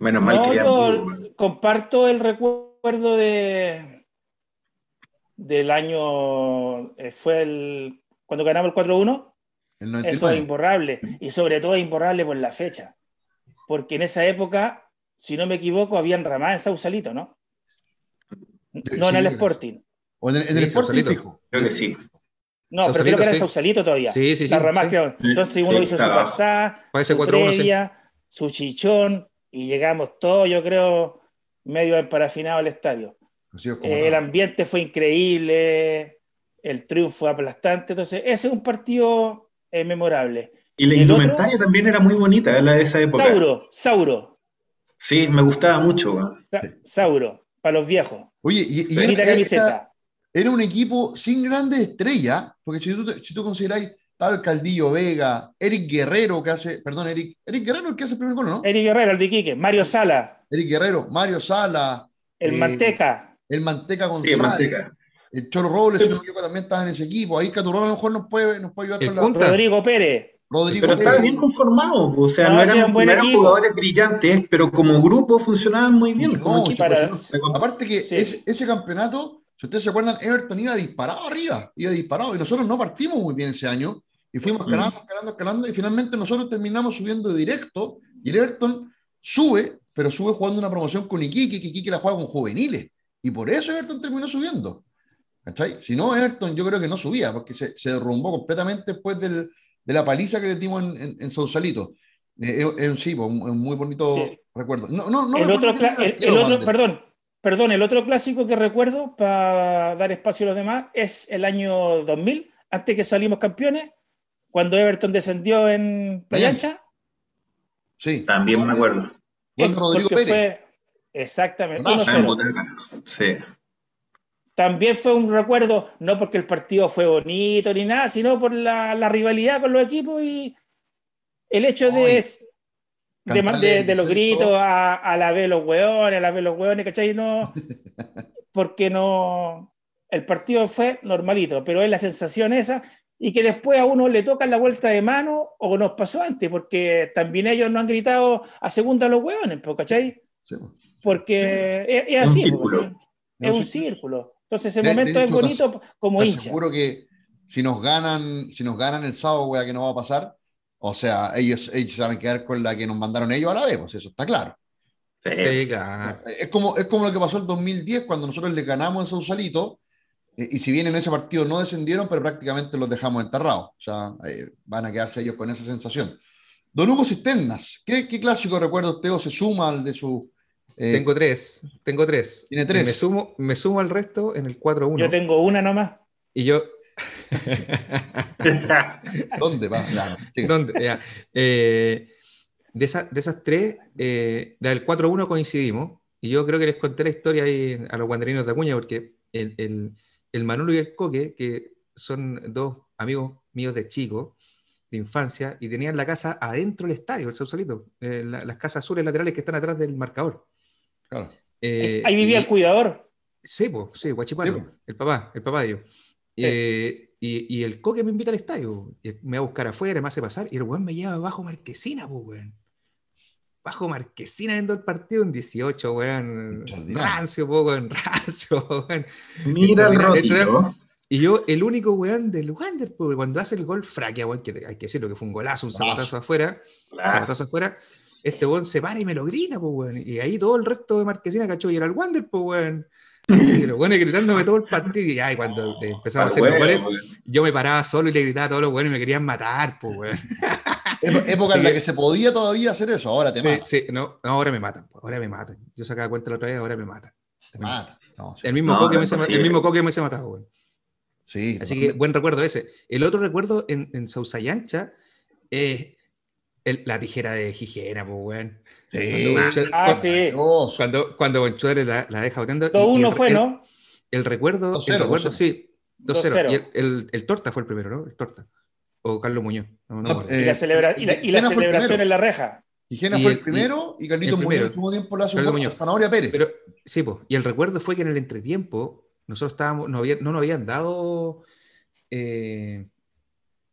Menos mal no, que yo comparto el recuerdo de del año eh, fue el cuando ganamos el 4-1 eso es imborrable y sobre todo es imborrable por la fecha porque en esa época si no me equivoco habían ramadas en Sausalito ¿no? no sí, en el Sporting o en el, en el sí, Sporting fijo creo que sí No, pero creo que era Sausalito todavía. Sí, sí, sí. La creo. Entonces uno Sí, hizo su pasada, su 4-1, sí. previa, su chichón, y llegamos todos, yo creo, medio emparafinado al estadio. Eh, el ambiente fue increíble, el triunfo aplastante. Entonces, ese es un partido eh, memorable. Y la ¿Y otro? indumentaria también era muy bonita, la de esa época. Sauro, Sauro, Sí, me gustaba mucho. Sa- Sauro, para los viejos. Oye, y, era, camiseta. era- era un equipo sin grandes estrellas, porque si tú, si tú consideráis, estaba el Caldillo Vega, Eric Guerrero, que hace, perdón, Eric, Eric Guerrero el que hace el primer gol, ¿no? Eric Guerrero, el de Iquique, Mario Sala, Eric Guerrero, Mario Sala, el Eh, Manteca. el Manteca Sí, González, manteca. el Cholo Robles, también estaba en ese equipo. Ahí Caturrón a lo mejor nos puede, nos puede ayudar El con la. punta. Rodrigo Pérez. Rodrigo Pero estaba Pérez. bien conformado, o sea, No, eran, no jugadores brillantes, pero como grupo funcionaban muy bien. No, como para-. Aparte que Sí. ese, ese campeonato, si ustedes se acuerdan, Everton iba disparado arriba, iba disparado, y nosotros no partimos muy bien ese año, y fuimos escalando, escalando, escalando, y finalmente nosotros terminamos subiendo directo, y el Everton sube, pero sube jugando una promoción con Iquique, que Iquique la juega con juveniles, y por eso Everton terminó subiendo. ¿Cachai? Si no, Everton yo creo que no subía, porque se, se derrumbó completamente después del- de la paliza que le dimos en, en, en Sausalito. Eh, un- sí, pues, un, un muy bonito Sí. recuerdo. No, no, no el otro, el- el otro- perdón, perdón, el otro clásico que recuerdo para dar espacio a los demás es el año 2000, antes que salimos campeones, cuando Everton descendió en Playa Ancha. Sí. También me acuerdo. Es Rodrigo porque Pérez. fue exactamente Golazo. En 1-0. butaca. Sí. También fue un recuerdo, no porque el partido fue bonito ni nada, sino por la, la rivalidad con los equipos y el hecho de, de, de- de los gritos a, a la vez los hueones, a la vez los hueones, ¿cachai? No, porque no, el partido fue normalito, pero es la sensación esa y que después a uno le tocan la vuelta de mano o nos pasó antes, porque también ellos no han gritado a segunda los hueones, ¿cachai? Sí. Porque es, es Un así, po, círculo. ¿cachai? es un círculo. Entonces ese De- de momento es hecho, bonito como Te hincha. aseguro que si nos ganan, si nos ganan el sábado, wea, que no va a pasar, o sea, ellos, ellos se van a quedar con la que nos mandaron ellos a la vez, pues eso está claro. Sí. Sí, claro. Es como, es como lo que pasó en 2010 cuando nosotros le ganamos en Sausalito, eh, y si bien en ese partido no descendieron, pero prácticamente los dejamos enterrados. O sea, eh, van a quedarse ellos con esa sensación. Don Hugo Cisternas, ¿qué, qué clásico recuerda usted o se suma al de su... eh, Tengo tres, tengo tres. Tiene tres. Y Me sumo, me sumo al resto en el 4-1. Yo tengo una nomás. Y yo. ¿Dónde va? ¿Dónde? Ya. Eh, de, esa- de esas tres, eh, la del 4-1 coincidimos. Y yo creo que les conté la historia ahí a los guanderinos de Acuña, porque el, el, el Manolo y el Coque, que son dos amigos míos de chico, de infancia, y tenían la casa adentro del estadio, el Sausalito, eh, la- las casas azules laterales que están atrás del marcador. Claro. Eh, Ahí vivía y- el cuidador. Sí, pues, sí, Guachipato, Sí, po. el papá, el papá de ellos. Eh, y, y el coque me invita al estadio, me va a buscar afuera, me hace pasar, y el weón me lleva bajo Marquesina, pues, weón. Bajo Marquesina viendo el partido en 18, weón. Rancio, po, weón, rancio, weón. Mira el rotito. Y yo, el único weón del Wander, cuando hace el gol fraquea, weón, que hay que decirlo que fue un golazo, un zapatazo afuera, Claro. zapatazo afuera, este weón se para y me lo grita, pues, weón. Y ahí todo el resto de Marquesina, cachó, y era el Wander, pues, weón. Que los weones gritándome todo el partido, y ay, cuando empezamos a hacer los goles, yo me paraba solo y le gritaba a todos los weones y me querían matar, pues, weón. Ép- Época en la que se podía todavía hacer eso, ahora te Sí, mata. sí, no, no, ahora me matan, ahora me matan. Yo sacaba cuenta la otra vez, ahora me matan. Te mata. No. El mismo, No, coque no me se el mismo coque me se mataba, weón. Sí, Así que buen recuerdo ese. El otro recuerdo en, en Sausayancha es la tijera de Gijena, pues, weón. Sí. Cuando Ah, cuando- sí. Cuando, cuando Bonchuel la, la deja boteando. y- y 2-1 el- fue, el- ¿no? El recuerdo, 2-0, el recuerdo 2-0. sí, 2-0. 2-0. Y el, el- el Torta fue el primero, ¿no? El Torta. O Carlos Muñoz. No, no, No, me acuerdo. Y la, Eh, celebra- y la- y el celebración en la reja. Gijena y fue el- el primero y, Carlito el Muñoz último tiempo Muñoz. Zanahoria Pérez. Pero sí, pues. Y el recuerdo fue que en el entretiempo nosotros estábamos, no, había- no nos habían dado eh,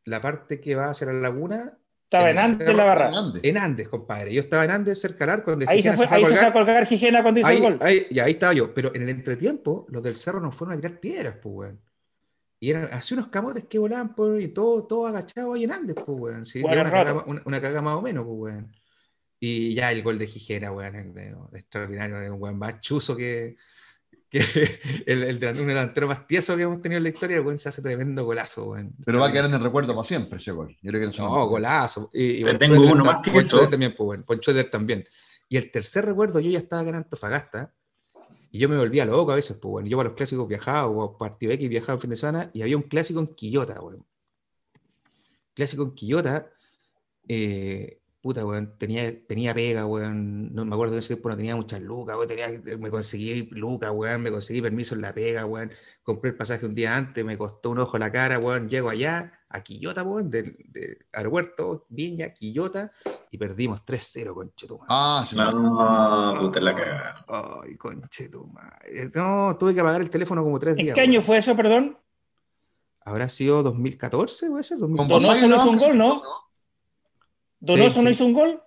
la parte que va hacia la laguna Estaba En en Andes la barra. En Andes, compadre. Yo estaba en Andes, cerca del arco, donde Ahí se fue, fue a ahí se fue colgar. a colgar Gijena cuando hizo ahí, el gol. ahí- ya, ahí estaba yo. Pero en el entretiempo, los del cerro nos fueron a tirar piedras, pues, weón. Y eran así unos camotes que volaban por y todo, todo agachado ahí en Andes, pues, weón. Sí, Bueno, una, caga, una, una caga más o menos, pues, weón. Y ya el gol de Gijena, weón, extraordinario, un weón más chuzo que, que el, el, delan- un delantero más tieso que hemos tenido en la historia, el weón se hace tremendo golazo, weón. Pero va a quedar en el recuerdo para siempre ese gol. Yo creo que no No, golazo. Y, y Te tengo uno más que eso. También, pues, bueno, Von Schroeder también. Y el tercer recuerdo, yo ya estaba acá en Antofagasta y yo me volvía loco a veces, pues bueno, yo para los clásicos viajaba o partido X viajaba el fin de semana y había un clásico en Quillota, weón. Clásico en Quillota, eh, puta, weón, tenía, tenía pega, weón, no me acuerdo de ese tiempo, no tenía muchas lucas, weón, tenía, me conseguí lucas, weón, me conseguí permiso en la pega, weón, compré el pasaje un día antes, me costó un ojo la cara, weón, llego allá, a Quillota, weón, del de aeropuerto, Viña, Quillota, y perdimos 3-0, conchetumare. Ah, sí. No, puta la cagada. Ay, conchetumare. No, tuve que apagar el teléfono como tres ¿En días. qué año weón. fue eso, perdón? ¿Habrá sido 2014, puede ser? Con 2014. Donoso Bosayo no hizo un gol, ¿no? ¿Donoso Sí, no hizo un gol?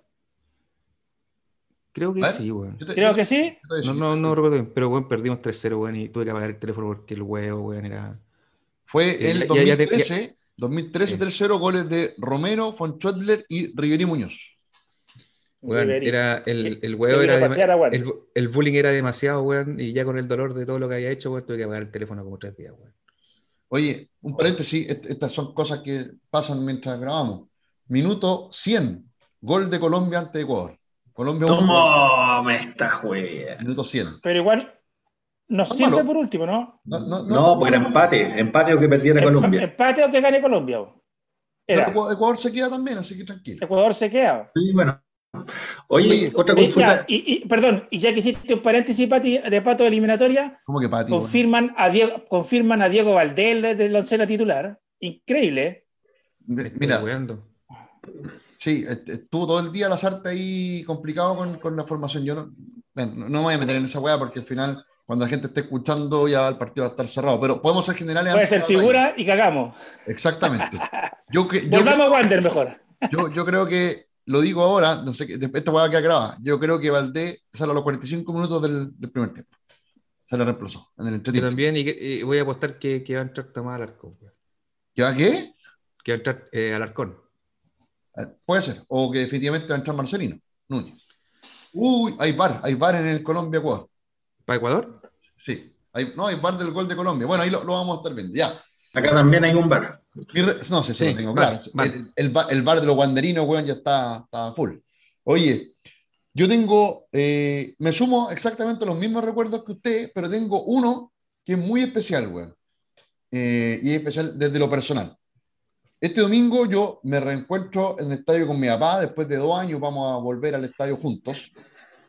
Creo que sí, weón. Te- Creo yo- que sí. No, no, no recuerdo bien, pero weón, perdimos 3-0, weón, y tuve que apagar el teléfono porque el huevo, weón, era. Fue el ya- ya te- 2013, 2013 Sí. 3-0, goles de Romero, Fonchotler y Riverí Muñoz. Weón, era el, el huevo era. pasear el, el bullying era demasiado, weón, y ya con el dolor de todo lo que había hecho, weón, tuve que apagar el teléfono como tres días, weón. Oye, un paréntesis, est- estas son cosas que pasan mientras grabamos. Minuto 100, gol de Colombia ante Ecuador. Colombia 1, ¿Cómo me estás, güey? minuto 100. Pero igual nos No, sirve malo. por último, ¿no? No, no, No, era empate. Empate o que perdiera Empa- Colombia. Empate o que gane Colombia. Era. Ecuador, Ecuador se queda también, así que tranquilo. Ecuador se queda. Sí, bueno. Oye, Oye, otra Eh, consulta. ya, y, y- perdón, y ya que hiciste un paréntesis Pati, de pato de eliminatoria, ¿Cómo que Pati? confirman a Diego, confirman a Diego Valdés de- de la oncena titular. Increíble. ¿eh? Mira. Sí, est- estuvo todo el día la sarta ahí complicado con, con la formación. Yo no, bueno, no me voy a meter en esa weá porque al final, cuando la gente esté escuchando, ya el partido va a estar cerrado. Pero podemos ser generales. Puede ser figura y cagamos. Exactamente. Yo, Volvamos a Wander mejor. yo, yo creo que, lo digo ahora, no sé, qué- esta weá queda grabada. Yo creo que Valdés sale a los 45 minutos del, del primer tiempo. Se le reemplazó en el entretiempo. también, y, que- y voy a apostar que, que va a entrar Tomás Alarcón. ¿Que va qué? Que va a entrar eh, Alarcón. Eh, Puede ser. O que definitivamente va a entrar Marcelino Núñez. Uy, hay bar, hay bar en el Colombia-Ecuador. ¿Para Ecuador? Sí, hay, no, hay bar del gol de Colombia. Bueno, ahí lo, lo vamos a estar viendo. Ya. Acá también hay un bar. No sé si Sí, lo tengo bar, claro. bar. El, el ba- el bar de los guanderinos, weón, ya está, está full. Oye, yo tengo, eh, me sumo exactamente a los mismos recuerdos que usted, pero tengo uno que es muy especial, weón. Eh, y es especial desde lo personal. Este domingo yo me reencuentro en el estadio con mi papá, después de dos años vamos a volver al estadio juntos.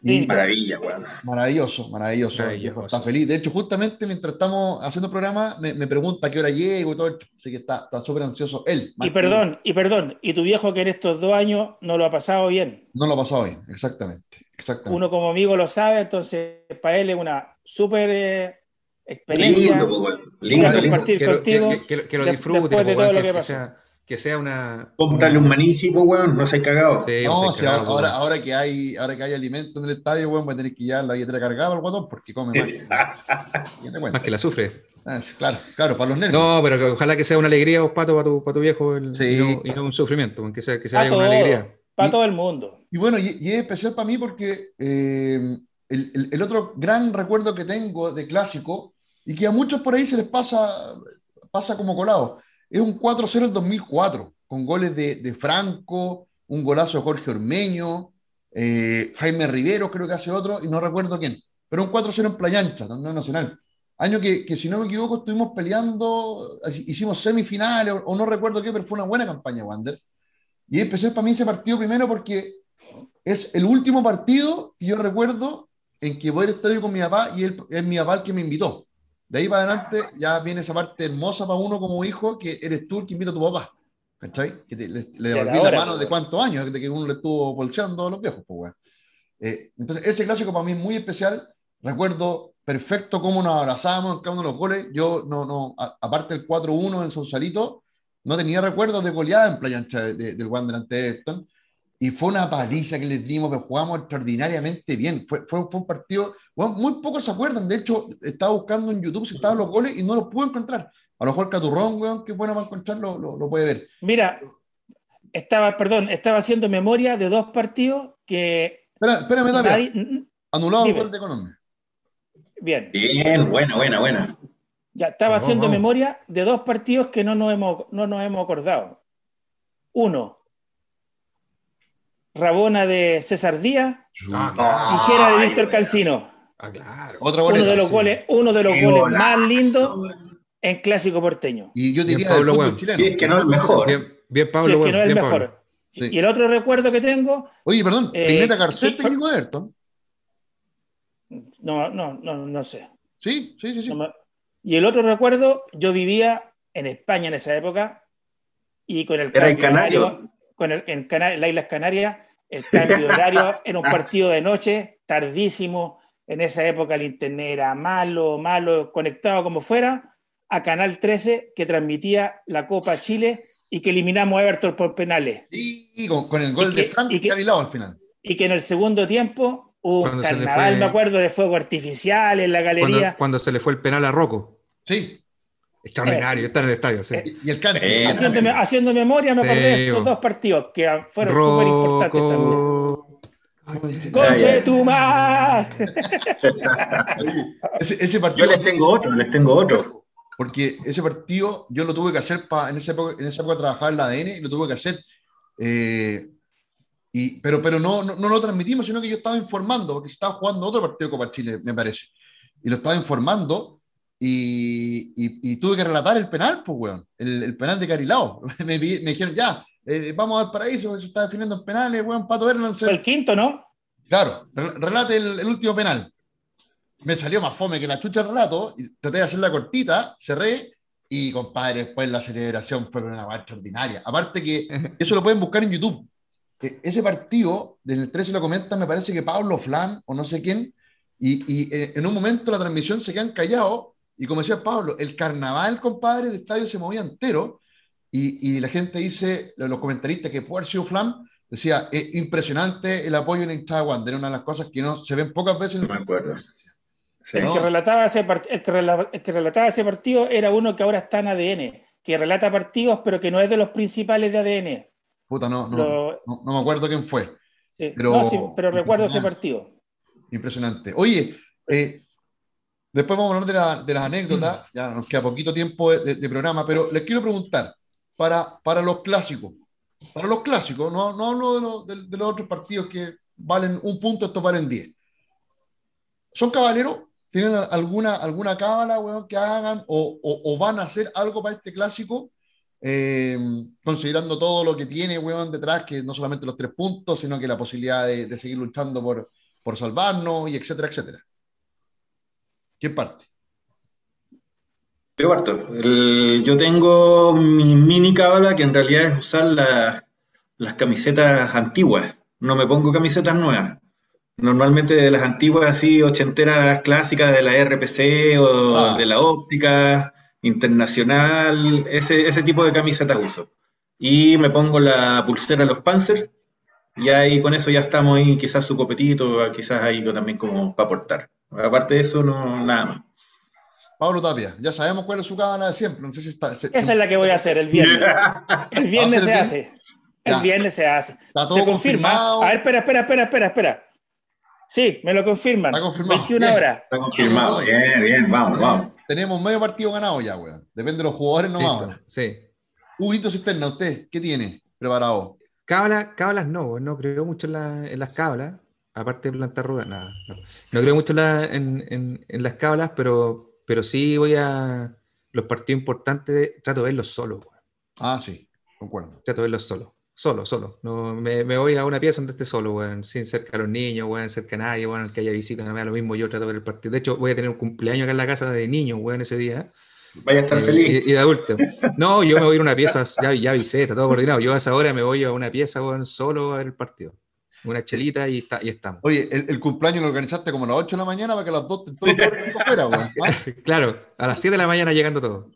Y. Maravilla, weón. Maravilloso, maravilloso. Maravilloso. Está feliz. De hecho, justamente mientras estamos haciendo el programa, me, me pregunta a qué hora llego y todo. Así que está súper ansioso él. Y que- perdón, y perdón, y tu viejo que en estos dos años no lo ha pasado bien. No lo ha pasado bien, exactamente. exactamente. Uno como amigo lo sabe, entonces para él es una súper eh, experiencia. Lindo, pues, weón. Lindo, Lindo, lindo. compartir que, lo- contigo. que- que- que lo de- disfrute, después de pues, todo weón, lo que sea, que sea una. Comprarle un manísimo, weón. No se hay cagado. Sí, no, pues, cagado, ahora, pues, ahora, que hay, ahora que hay alimento en el estadio, bueno, voy a tener que llevar la billetera cargada al guatón porque come más. Más que la sufre. Ah, claro, claro, para los nervios. No, pero que ojalá que sea una alegría, vos, pato, para tu, para tu viejo el- Sí. y, no, y no un sufrimiento, que sea, que se Para vaya con una alegría. para Y- todo el mundo. Y bueno, y, y es especial para mí porque eh, el, otro gran recuerdo que tengo de clásico, y que a muchos por ahí se les pasa, pasa como colado, es un 4-0 en 2004, con goles de, Franco, un golazo de Jorge Ormeño, eh, Jaime Rivero creo que hace otro, y no recuerdo quién, pero un 4-0 en Playa Ancha, torneo nacional. Año que, que, si no me equivoco, estuvimos peleando, hicimos semifinales, o, o no recuerdo qué, pero fue una buena campaña, Wander. Y especial para mí ese partido primero porque es el último partido que yo recuerdo en que voy al estadio con mi papá y él, es mi papá el que me invitó. De ahí para adelante ya viene esa parte hermosa para uno como hijo, que eres tú el que invita a tu papá. ¿Cachai? Que te- le, le devolví la hora, mano de cuántos años, de que uno le estuvo bolseando a los viejos, pues, weón. Eh, entonces, ese clásico para mí es muy especial. Recuerdo perfecto cómo nos abrazamos en cada uno de los goles. Yo, no, no, a- aparte del 4-1 en Sausalito, no tenía recuerdos de goleada en Playa Ancha de- de- del Wander ante Everton. Y fue una paliza que les dimos, pero jugamos extraordinariamente bien. Fue, fue, fue un partido, bueno, muy pocos se acuerdan. De hecho, estaba buscando en YouTube si estaban los goles y no los pude encontrar. A lo mejor Caturrón, weón, que es bueno para encontrarlo, lo, lo puede ver. Mira, estaba, perdón, estaba haciendo memoria de dos partidos que Espera, espérame, nadie- Anulado el gol de Colombia. Bien. Bien, buena, buena, buena. Ya estaba Vamos, haciendo vamos. memoria de dos partidos que no nos hemos, no nos hemos acordado. Uno, Rabona de César Díaz, Ah, Tijera de Víctor. Cancino. Ah, claro. Otra Uno de los sí. goles, uno de los Qué goles golazo, más lindos en clásico porteño. Y yo Bien, diría Pablo, weón. chileno. Sí, es que no es el mejor. Bien, bien Pablo, si es que no es el bien, mejor. Pablo. Sí. Y el otro recuerdo que tengo, Oye, perdón, Eh, Pineta Garcés, técnico de Everton. no, no, no, no sé. Sí, sí, sí, sí. No me- Y el otro recuerdo, yo vivía en España en esa época y con el Era de Canario. Con el, en Cana- las Islas Canarias, el cambio de horario era un partido de noche, tardísimo. En esa época el internet era malo, malo, conectado como fuera, a Canal 13 que transmitía la Copa Chile y que eliminamos a Everton por penales. Y con, con el gol Y de Frank y que- al final. Y que en el segundo tiempo hubo un Cuando carnaval, fue- me acuerdo, de fuego artificial en la Cuando, galería. cuando se le fue el penal a Rocco. Sí. Extraordinario, está en el estadio, sí. Eh, Y, el cante. Eh, haciendo, haciendo memoria me acordé de esos dos partidos que fueron súper importantes también. Ese, ese Yo partido. les tengo otro, les tengo otro. Porque ese partido yo lo tuve que hacer pa, en, esa época, en esa época trabajaba en la ADN y lo tuve que hacer. eh, y, pero pero no, no, no lo transmitimos, sino que yo estaba informando, porque se estaba jugando otro partido de Copa Chile, me parece. Y lo estaba informando y, y, y tuve que relatar el penal, pues, weón. El, el penal de Carilao. me, me dijeron, ya, eh, vamos al paraíso, se está definiendo en penales, weón, Pato. Fue el quinto, ¿no? Claro, rel- relate el, el último penal. Me salió más fome que la chucha el relato, y traté de hacerla cortita, cerré, y compadre, después la celebración fue una marcha ordinaria. Aparte que eso lo pueden buscar en YouTube. E- Ese partido, del 13 lo comentan, me parece que Pablo Flan, o no sé quién, y, y eh, en un momento la transmisión se quedan callados, y como decía Pablo, el carnaval, compadre, el estadio se movía entero, y, y la gente dice, los comentaristas, que puede haber sido Flan, decía, es impresionante el apoyo en el hinchada Wander, una de las cosas que no se ven pocas veces en No me acuerdo. Sí. El, No. que relataba ese part- el, que rela- el que relataba ese partido era uno que ahora está en ADN, que relata partidos, pero que no es de los principales de ADN. Puta, no, no, Lo- no, no me acuerdo quién fue. Sí, Pero- no, sí, pero recuerdo ese partido. Impresionante. Oye, eh, después vamos a hablar de, la- de las anécdotas, ya nos queda poquito tiempo de, de- de programa, pero les quiero preguntar, para, para los clásicos, para los clásicos, no, no hablo de, los- de- de los otros partidos que valen un punto, estos valen 10. ¿Son caballeros? ¿Tienen alguna, alguna cábala, weón, que hagan o, o- o van a hacer algo para este clásico? Eh, considerando todo lo que tiene, weón, detrás, que no solamente los tres puntos, sino que la posibilidad de, de seguir luchando por, por salvarnos y etcétera, etcétera. ¿Quién parte? Yo parto. El- yo tengo mi mini cábala que en realidad es usar la- las camisetas antiguas. No me pongo camisetas nuevas. Normalmente de las antiguas así ochenteras clásicas de la RPC o Ah. de la óptica internacional, ese, ese tipo de camisetas uso. Y me pongo la pulsera de los Panzers y ahí con eso ya estamos ahí, quizás su copetito, quizás ahí también como para aportar. Aparte de eso, no, nada más. Pablo Tapia, ya sabemos cuál es su cábala de siempre. No sé si está. se- Esa es la que voy a hacer el viernes. El viernes se ¿Va a hace. El Ya. viernes se hace. Está todo Se confirma. confirmado. A ver, espera, espera, espera, espera, espera. Sí, me lo confirman. Está confirmado. 21 Bien. horas. Está confirmado. Bien, bien, vamos, vamos. Tenemos medio partido ganado ya, weón. Depende de los jugadores nomás. Sí. Huguito Cisterna, ¿usted qué tiene preparado? Cábala- cábalas no, no creo mucho en, la- en las cábalas, aparte de plantar rudas, nada. No, No creo mucho en, la- en- en- en las cábalas, pero, pero sí voy a los partidos importantes, trato de verlos solo, weón. Ah, sí, concuerdo. trato de verlos solo. Solo, solo. No, me, me voy a una pieza donde esté solo, sin cerca a los niños, weón, cerca a nadie, weón, que haya visita, no me da lo mismo, yo trato de ver el partido. De hecho, voy a tener un cumpleaños acá en la casa de niños, weón, ese día. Vaya a estar eh, feliz. Y, y de adulto. No, yo me voy a ir a una pieza, ya, ya avisé, está todo coordinado. Yo a esa hora me voy a una pieza, solo a ver el partido. Una chelita y, está, y estamos. Oye, el, el cumpleaños lo organizaste como a las 8 de la mañana para que a las 2 todo el equipo fuera, weón. ¿Ah? Claro, a las 7 de la mañana llegando todo.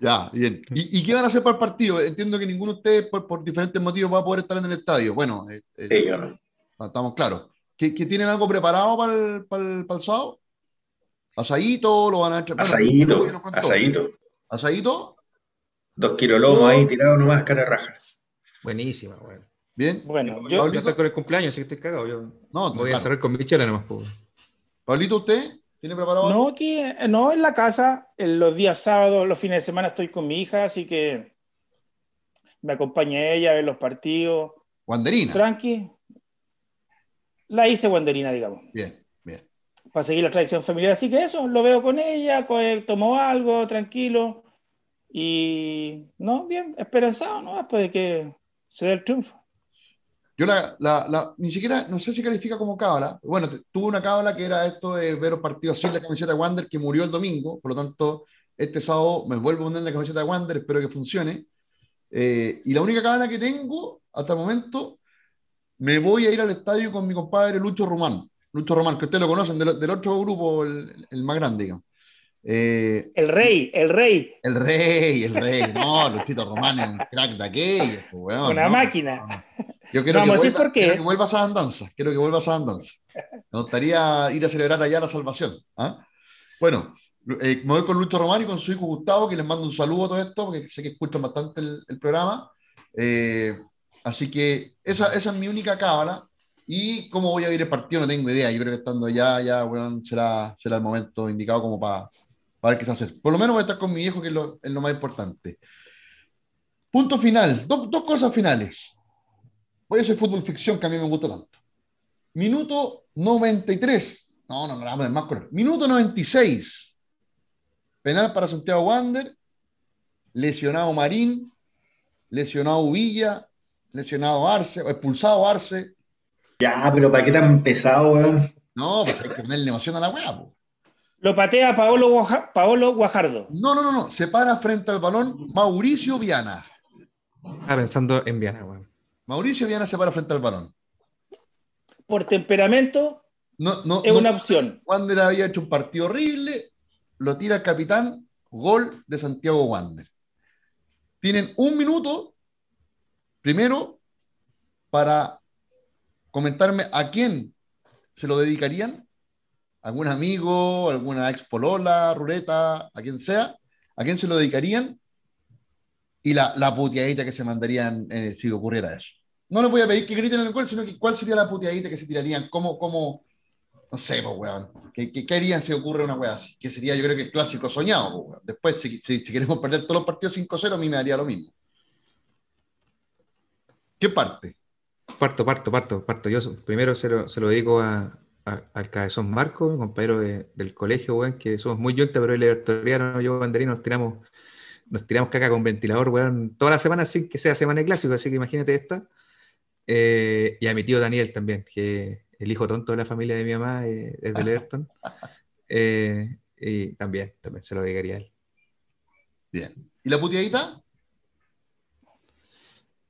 Ya, bien. ¿Y, y qué van a hacer para el partido? Entiendo que ninguno de ustedes, por, por diferentes motivos, va a poder estar en el estadio. Bueno, eh, eh, Sí, no. estamos claros. ¿Que, que tienen algo preparado para el, para el, para el sábado? ¿Asadito? ¿Lo van a echar? Bueno, Asadito, contó. asadito. ¿Asadito? Dos kilos lomo ahí tirado nomás, cara raja. Buenísima, weón. ¿Bien? Bueno, Pablito, yo, Yo estoy con el cumpleaños, así que estoy cagado. Yo No, voy a cerrar con mi chela nomás, pues. Pablito, ¿usted ¿Tiene preparado? No, aquí, eh, no en la casa. En los días sábados, los fines de semana estoy con mi hija, así que me acompaña ella a ver los partidos. Wanderina. Tranqui. La hice guanderina, digamos, Bien, bien. para seguir la tradición familiar. Así que eso, lo veo con ella, eh, tomo algo, tranquilo. Y, no, bien, esperanzado, ¿no? Después de que se dé el triunfo. Yo la, la, la- ni siquiera, no sé si califica como cábala. Bueno, tuve una cábala que era esto de ver los partidos sin la camiseta de Wander, que murió el domingo. Por lo tanto, este sábado me vuelvo a poner la camiseta de Wander, espero que funcione. Eh, y la única cábala que tengo hasta el momento, me voy a ir al estadio con mi compadre Lucho Román. Lucho Román, que ustedes lo conocen, del, del otro grupo, el, el más grande, digamos. Eh, El rey, el rey, el rey, el rey. No, Luchito Román es un crack de aquellos, pues, weón, una no, máquina. no. Yo quiero No que, vuelva, por qué. quiero que vuelva a andanza. Quiero que vuelva a andanza. Me gustaría ir a celebrar allá la salvación. ¿ah? Bueno, eh, me voy con Lucho Román y con su hijo Gustavo, que les mando un saludo a todo esto, porque sé que escuchan bastante el, el programa. Eh, así que esa, esa es mi única cábala. Y cómo voy a ir el partido no tengo idea. Yo creo que estando allá, ya weón, será, será el momento indicado como para ver qué se hace. Por lo menos voy a estar con mi hijo, que es lo, es lo más importante. Punto final. Dos- dos cosas finales. Voy a hacer fútbol ficción que a mí me gusta tanto. Minuto 93. No, no, no, vamos a más color. Minuto 96. Penal para Santiago Wander. Lesionado Marín. Lesionado Villa. Lesionado Arce. O expulsado Arce. Ya, pero ¿para qué tan pesado, weón? No, pues hay que ponerle emoción a la weá. po. Lo patea Paolo, Guaja- Paolo Guajardo. No, no, no, no. Se para frente al balón Mauricio Viana. Estaba pensando en Viana, weón. Mauricio Viana se para frente al balón. Por temperamento, No, no, es no- una opción. Wander había hecho un partido horrible, lo tira el capitán, gol de Santiago Wander. Tienen un minuto, primero, para comentarme a quién se lo dedicarían, algún amigo, alguna ex polola, ruleta, a quien sea, a quién se lo dedicarían y la, la puteadita que se mandarían eh, si ocurriera eso. No les voy a pedir que griten en el gol, sino que cuál sería la puteadita que se tirarían, cómo, cómo, no sé, pues, weón. ¿Qué, qué, harían si ocurre una weá así? Que sería, yo creo que el clásico soñado, weón. Después, si, si- queremos perder todos los partidos 5-0, a mí me daría lo mismo. ¿Qué parte? Parto, parto, parto, parto. Yo primero se lo, se lo dedico a, al cabezón Marco, compañero de- del colegio, weón, que somos muy yunta, pero el libertariano, yo, banderino, nos tiramos, nos tiramos caca con ventilador, weón, toda la semana sin que sea semana de clásico, así que imagínate esta. Eh, y a mi tío Daniel también, que el hijo tonto de la familia de mi mamá eh, es del Everton. Eh, y también, también se lo dedicaría a él. Bien. ¿Y la puteadita?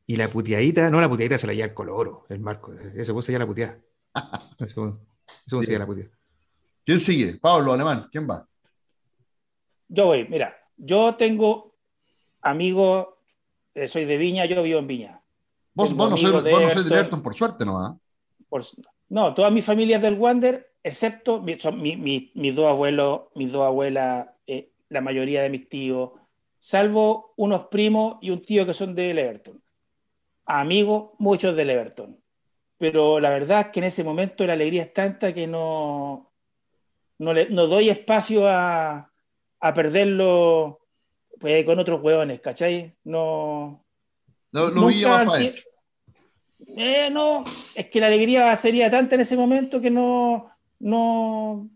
Y la puteadita, no, la puteadita se la lleva el coloro, el Marco. Ese puso ya la puteada. Ese puso ese puso ya la puteada. ¿Quién sigue? Pablo, alemán. ¿Quién va? Yo voy, mira, yo tengo amigos, eh, soy de Viña, yo vivo en Viña. Vos, no sois de no sois. Everton, por suerte, ¿no? ah? Por- no, toda mi familia es del Wander, excepto mi- son mi- mi- mis dos abuelos, mis dos abuelas, eh, la mayoría de mis tíos, salvo unos primos y un tío que son del Everton. Amigos, muchos del Everton. Pero la verdad es que en ese momento la alegría es tanta que no, no, le, no doy espacio a, a perderlo pues, con otros hueones, ¿cachai? No, Lo, lo Nunca si- eh, no, es que la alegría sería tanta en ese momento que no, no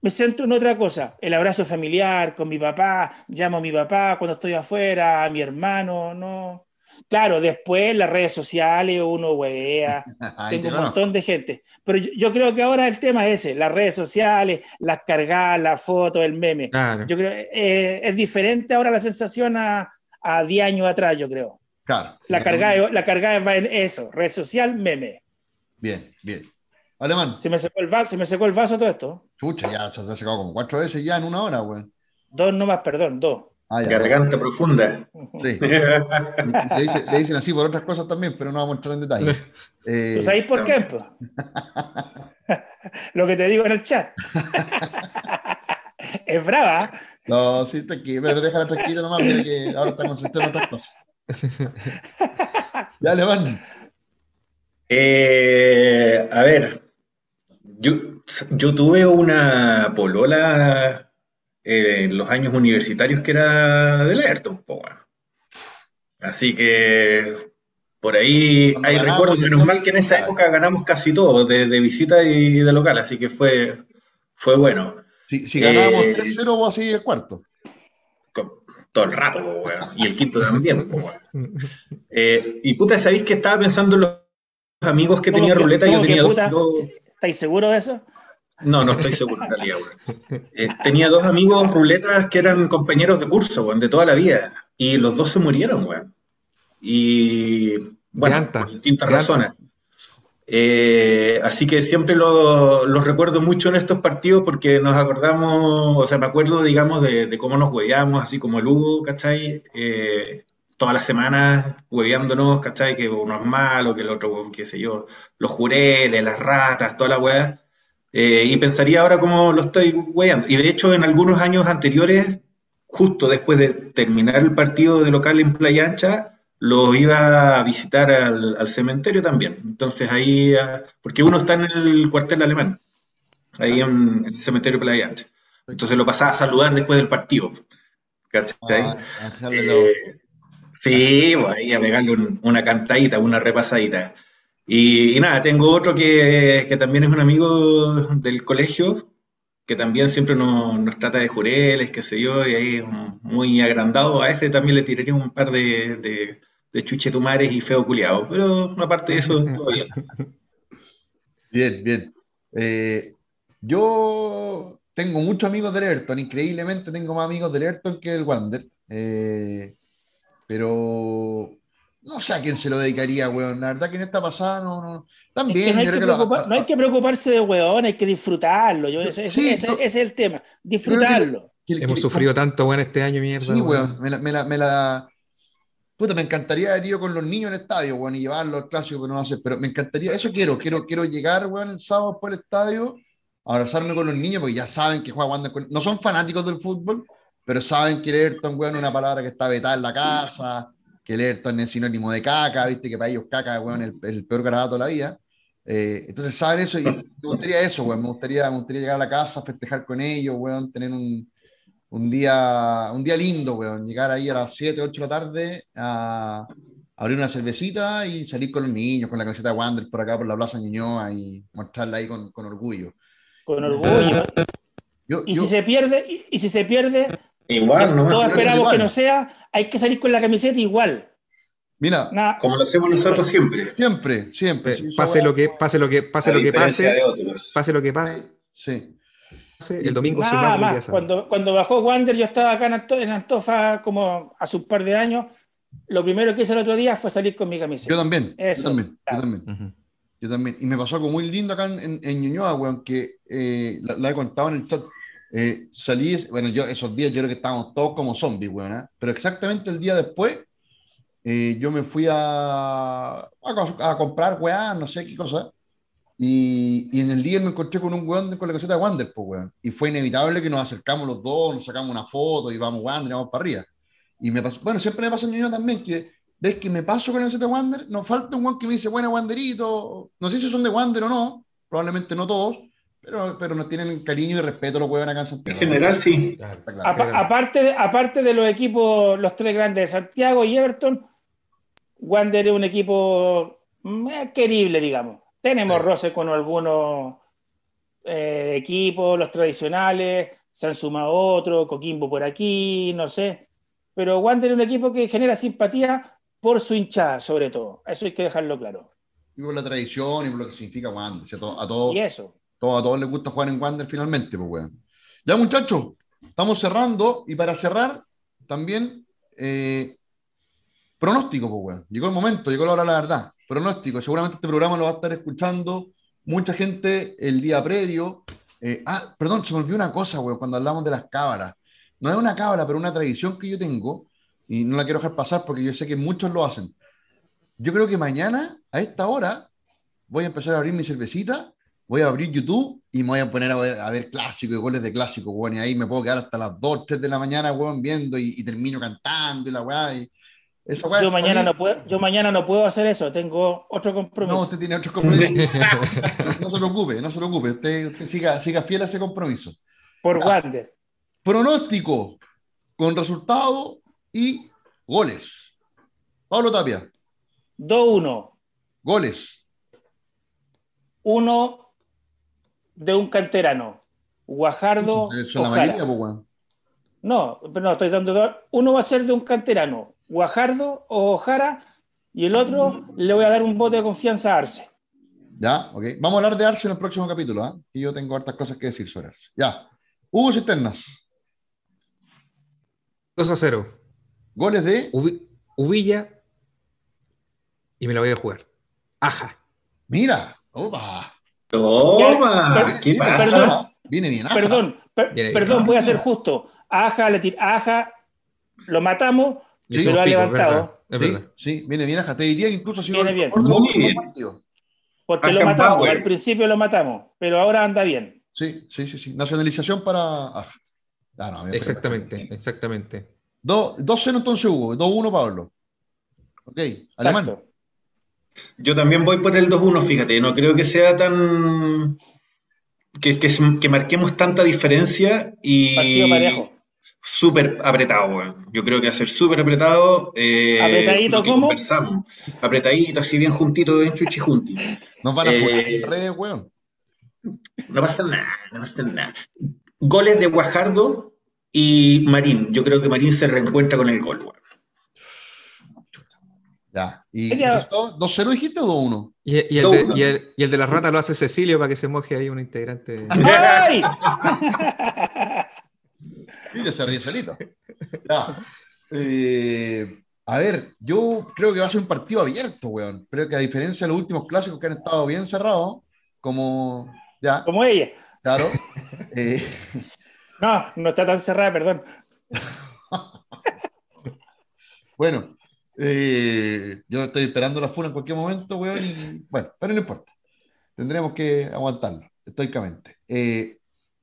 me centro en otra cosa. El abrazo familiar con mi papá, llamo a mi papá cuando estoy afuera, a mi hermano, no. Claro, después las redes sociales uno huevea, te tengo un montón de gente. Pero yo, yo creo que ahora el tema es ese, las redes sociales, las cargadas, las fotos, el meme. Claro. Yo creo eh, es diferente ahora la sensación a, a 10 años atrás, yo creo. Claro. La cargada, la cargada va en eso, red social, meme. Bien, bien. Alemán. Se me secó el vaso, se me secó el vaso todo esto. Chucha, ya se ha secado como cuatro veces ya en una hora, weón. Dos nomás, perdón, dos. Ah, ya. Garganta profunda. Sí. Le, dice- le dicen así por otras cosas también, pero no vamos a entrar en detalle. Eh, ¿Tú sabéis por qué? Lo que te digo en el chat. es brava. no, sí, tranquilo, pero déjala tranquila nomás, mira que ahora está concentrado en otras cosas. Ya, Alemán. Eh, a ver, yo, yo tuve una polola eh, en los años universitarios que era del Ayrton, po, weón. Así que por ahí Cuando hay ganamos, recuerdos, menos mal que en esa época ganamos casi todo, de, de visita y de local, así que fue, fue bueno. Si, si ganábamos Eh, 3-0, vos así el cuarto. Con- todo el rato, po, weón. Y el quinto también, po, weón. Eh, y puta, ¿sabéis que estaba pensando en los amigos que ¿Cómo tenía que- ruleta? Yo que tenía dos, puta? dos- ¿Estáis seguros de eso? No, no estoy seguro en realidad, weón. Eh, tenía dos amigos ruletas que eran compañeros de curso, weón, de toda la vida. Y los dos se murieron, weón. Y bueno, por distintas razones. Eh, así que siempre lo- los recuerdo mucho en estos partidos porque nos acordamos, o sea, me acuerdo, digamos, de, de cómo nos hueveábamos, así como el Hugo, ¿cachai? Eh, todas las semanas hueveándonos, ¿cachai? Que uno es malo, que el otro, qué sé yo, los jureles, las ratas, toda la weá. Eh, y pensaría ahora cómo lo estoy hueveando. Y de hecho, en algunos años anteriores, justo después de terminar el partido de local en Playa Ancha, lo iba a visitar al, al cementerio también. Entonces ahí, ah, porque uno está en el cuartel alemán, ahí en, en el cementerio Playa Ancha. Entonces lo pasaba a saludar después del partido. ¿Cachai? Ah, Eh, sí, pues ahí a pegarle un- una cantadita, una repasadita. Y, y nada, tengo otro que, que también es un amigo del colegio, que también siempre nos, nos trata de jureles, qué sé yo, y ahí muy agrandado. A ese también le tiraría un par de, de, de chuchetumares y feo culiado. Pero aparte de eso, todo bien. Bien, bien. Eh, yo tengo muchos amigos del Everton, increíblemente tengo más amigos del Everton que del Wander. Eh, pero no sé a quién se lo dedicaría, weón. La verdad que en esta pasada no, no. Es También, que no, hay yo que creo que lo- no hay que preocuparse de weón, hay que disfrutarlo. Yo, ese, Sí, ese- no. ese es el tema, disfrutarlo. que- que- Hemos sufrido tanto, weón, este año, mierda. Sí, weón. weón. Me la, me la, me la- Puta, me encantaría haber ido con los niños al estadio, weón, y llevarlos al clásico, pero no hace. Pero me encantaría, eso quiero, quiero, quiero llegar, weón, el sábado después del estadio, abrazarme con los niños, porque ya saben que juega Wander con- No son fanáticos del fútbol, pero saben que el Everton, weón, es una palabra que está vetada en la casa, que el Everton es sinónimo de caca, viste, que para ellos caca, weón, es el, el peor garabato de la vida. Eh, entonces saben eso y me gustaría eso, weón, me gustaría, me gustaría llegar a la casa, festejar con ellos, weón, tener un, un día, un día lindo, weón. Llegar ahí a las 7, 8 de la tarde a abrir una cervecita y salir con los niños, con la camiseta de Wander por acá, por la Plaza Ñuñoa y mostrarla ahí con, con orgullo. Con orgullo. Yo, Y yo- si se pierde, y, y si se pierde, Igual, ¿no? todos esperamos igual. que no sea, hay que salir con la camiseta igual. mira, Nada, Como lo hacemos nosotros siempre. siempre, siempre. Eh, sí, pase lo que pase, lo que pase, lo que pase, pase lo que pase, Sí, el domingo se va más. Cuando, cuando bajó Wander, yo estaba acá en, Anto- en Antofa como hace un par de años. Lo primero que hice el otro día fue salir con mi camiseta. yo también, Eso, yo también, yo también. Yo también. Y me pasó algo muy lindo acá en, en, en Ñuñoa, weón, que eh, la, la he contado en el chat. Eh, salí, bueno, yo esos días yo creo que estábamos todos como zombies, weón, ¿ah? Pero exactamente el día después, eh, yo me fui a, a, a comprar, weón, no sé qué cosa. Y, y en el día me encontré con un weón con la camiseta de Wander, pues, weón. Y fue inevitable que nos acercamos los dos, nos sacamos una foto y vamos Wander, vamos para arriba. Y me pasó, bueno, siempre me pasa en Ñuñoa también, que ves que me paso con la camiseta de Wander, nos falta un weón que me dice, buena Wanderito. No sé si son de Wander o no, probablemente no todos, pero, pero nos tienen cariño y respeto los weones acá en En Santiago. general, sí. Claro. Está claro. Apa- aparte, de, aparte de los equipos, los tres grandes de Santiago y Everton, Wander es un equipo más querible, digamos. Tenemos Sí. roce con algunos eh, equipos, los tradicionales, se han sumado otros, Coquimbo por aquí, no sé. Pero Wander es un equipo que genera simpatía por su hinchada, sobre todo. Eso hay que dejarlo claro. Y por la tradición y por lo que significa Wander. si A, to- a todos, Y eso. Todo- a todos les gusta jugar en Wander finalmente, pues, weón. Ya, muchachos, estamos cerrando. Y para cerrar, también, eh, pronóstico, pues, weón. Llegó el momento, llegó la hora la verdad. Pronóstico. Seguramente este programa lo va a estar escuchando mucha gente el día previo. Eh, ah, perdón, se me olvidó una cosa, weón, cuando hablamos de las cábalas. No es una cábala, pero una tradición que yo tengo, y no la quiero dejar pasar porque yo sé que muchos lo hacen. Yo creo que mañana, a esta hora, voy a empezar a abrir mi cervecita, voy a abrir YouTube y me voy a poner a ver, a ver clásicos y goles de clásicos, weón, y ahí me puedo quedar hasta las 2, 3 de la mañana, weón, viendo y, y termino cantando y la weá. Y, weá Yo mañana, no puedo, yo mañana no puedo hacer eso, tengo otro compromiso. No, usted tiene otros compromisos. no, se preocupe, no se preocupe. Usted, usted siga, siga fiel a ese compromiso. por ya. Wander. Pronóstico con resultado y goles. Pablo Tapia, 2-1. goles. Uno de un canterano. Guajardo. Son la Ojara. mayoría, pues, weón. No, pero no, estoy dando dos. Uno va a ser de un canterano, Guajardo o Ojara, y el otro le voy a dar un voto de confianza a Arce. Ya, ok. Vamos a hablar de Arce en el próximo capítulo, ¿ah? Y yo tengo hartas cosas que decir sobre Arce. Ya. Hugo Cisternas, 2 a 0. goles de. Ubi- Uvilla. Y me la voy a jugar. Aja. Mira, opa. Toma, Ya, ¿qué Viene bien, pasa? Perdón. Viene bien. Aja. Perdón, per- Viene bien. perdón, voy a ser justo. Aja, le tir- Aja lo matamos, Le Sí, hicimos pero ha pico, levantado. verdad, es Sí, verdad. sí, viene bien Aja. Te diría que incluso ha sido Viene bien. Muy bien. partidos. porque lo Beckenbauer. matamos. Al principio lo matamos, pero ahora anda bien. Sí, sí, sí, sí. Nacionalización para Aja. Ah, no, Exactamente, exactamente. Do- 2-0 entonces Hugo, 2-1 Pablo. Ok, alemán. Yo también voy por el 2-1, fíjate, no creo que sea tan... Que, que, que marquemos tanta diferencia y Partido parejo. súper apretado, weón. Yo creo que va a ser súper apretado. eh, ¿Apretadito cómo? conversamos. Apretadito, así bien juntito, bien chuchi junti. Nos van a Eh, jugar en redes, weón. No pasa nada, no pasa nada. Goles de Guajardo y Marín. Yo creo que Marín se reencuentra con el gol, weón. Ya. ¿Y Ella- esto, 2-0 dijiste o 2-1? Y, y el de, no. y el- y el de la rata lo hace Cecilio para que se moje ahí un integrante. ¡Ay! Mira, se ríe solito. Ya. Eh, a ver, yo creo que va a ser un partido abierto, weón. Creo que a diferencia de los últimos clásicos que han estado bien cerrados, como ya, Como ella. claro. eh, No, no está tan cerrada, perdón. bueno, eh, yo estoy esperando la funa en cualquier momento, weón, y bueno, pero no importa. Tendremos que aguantarlo, estoicamente. Eh,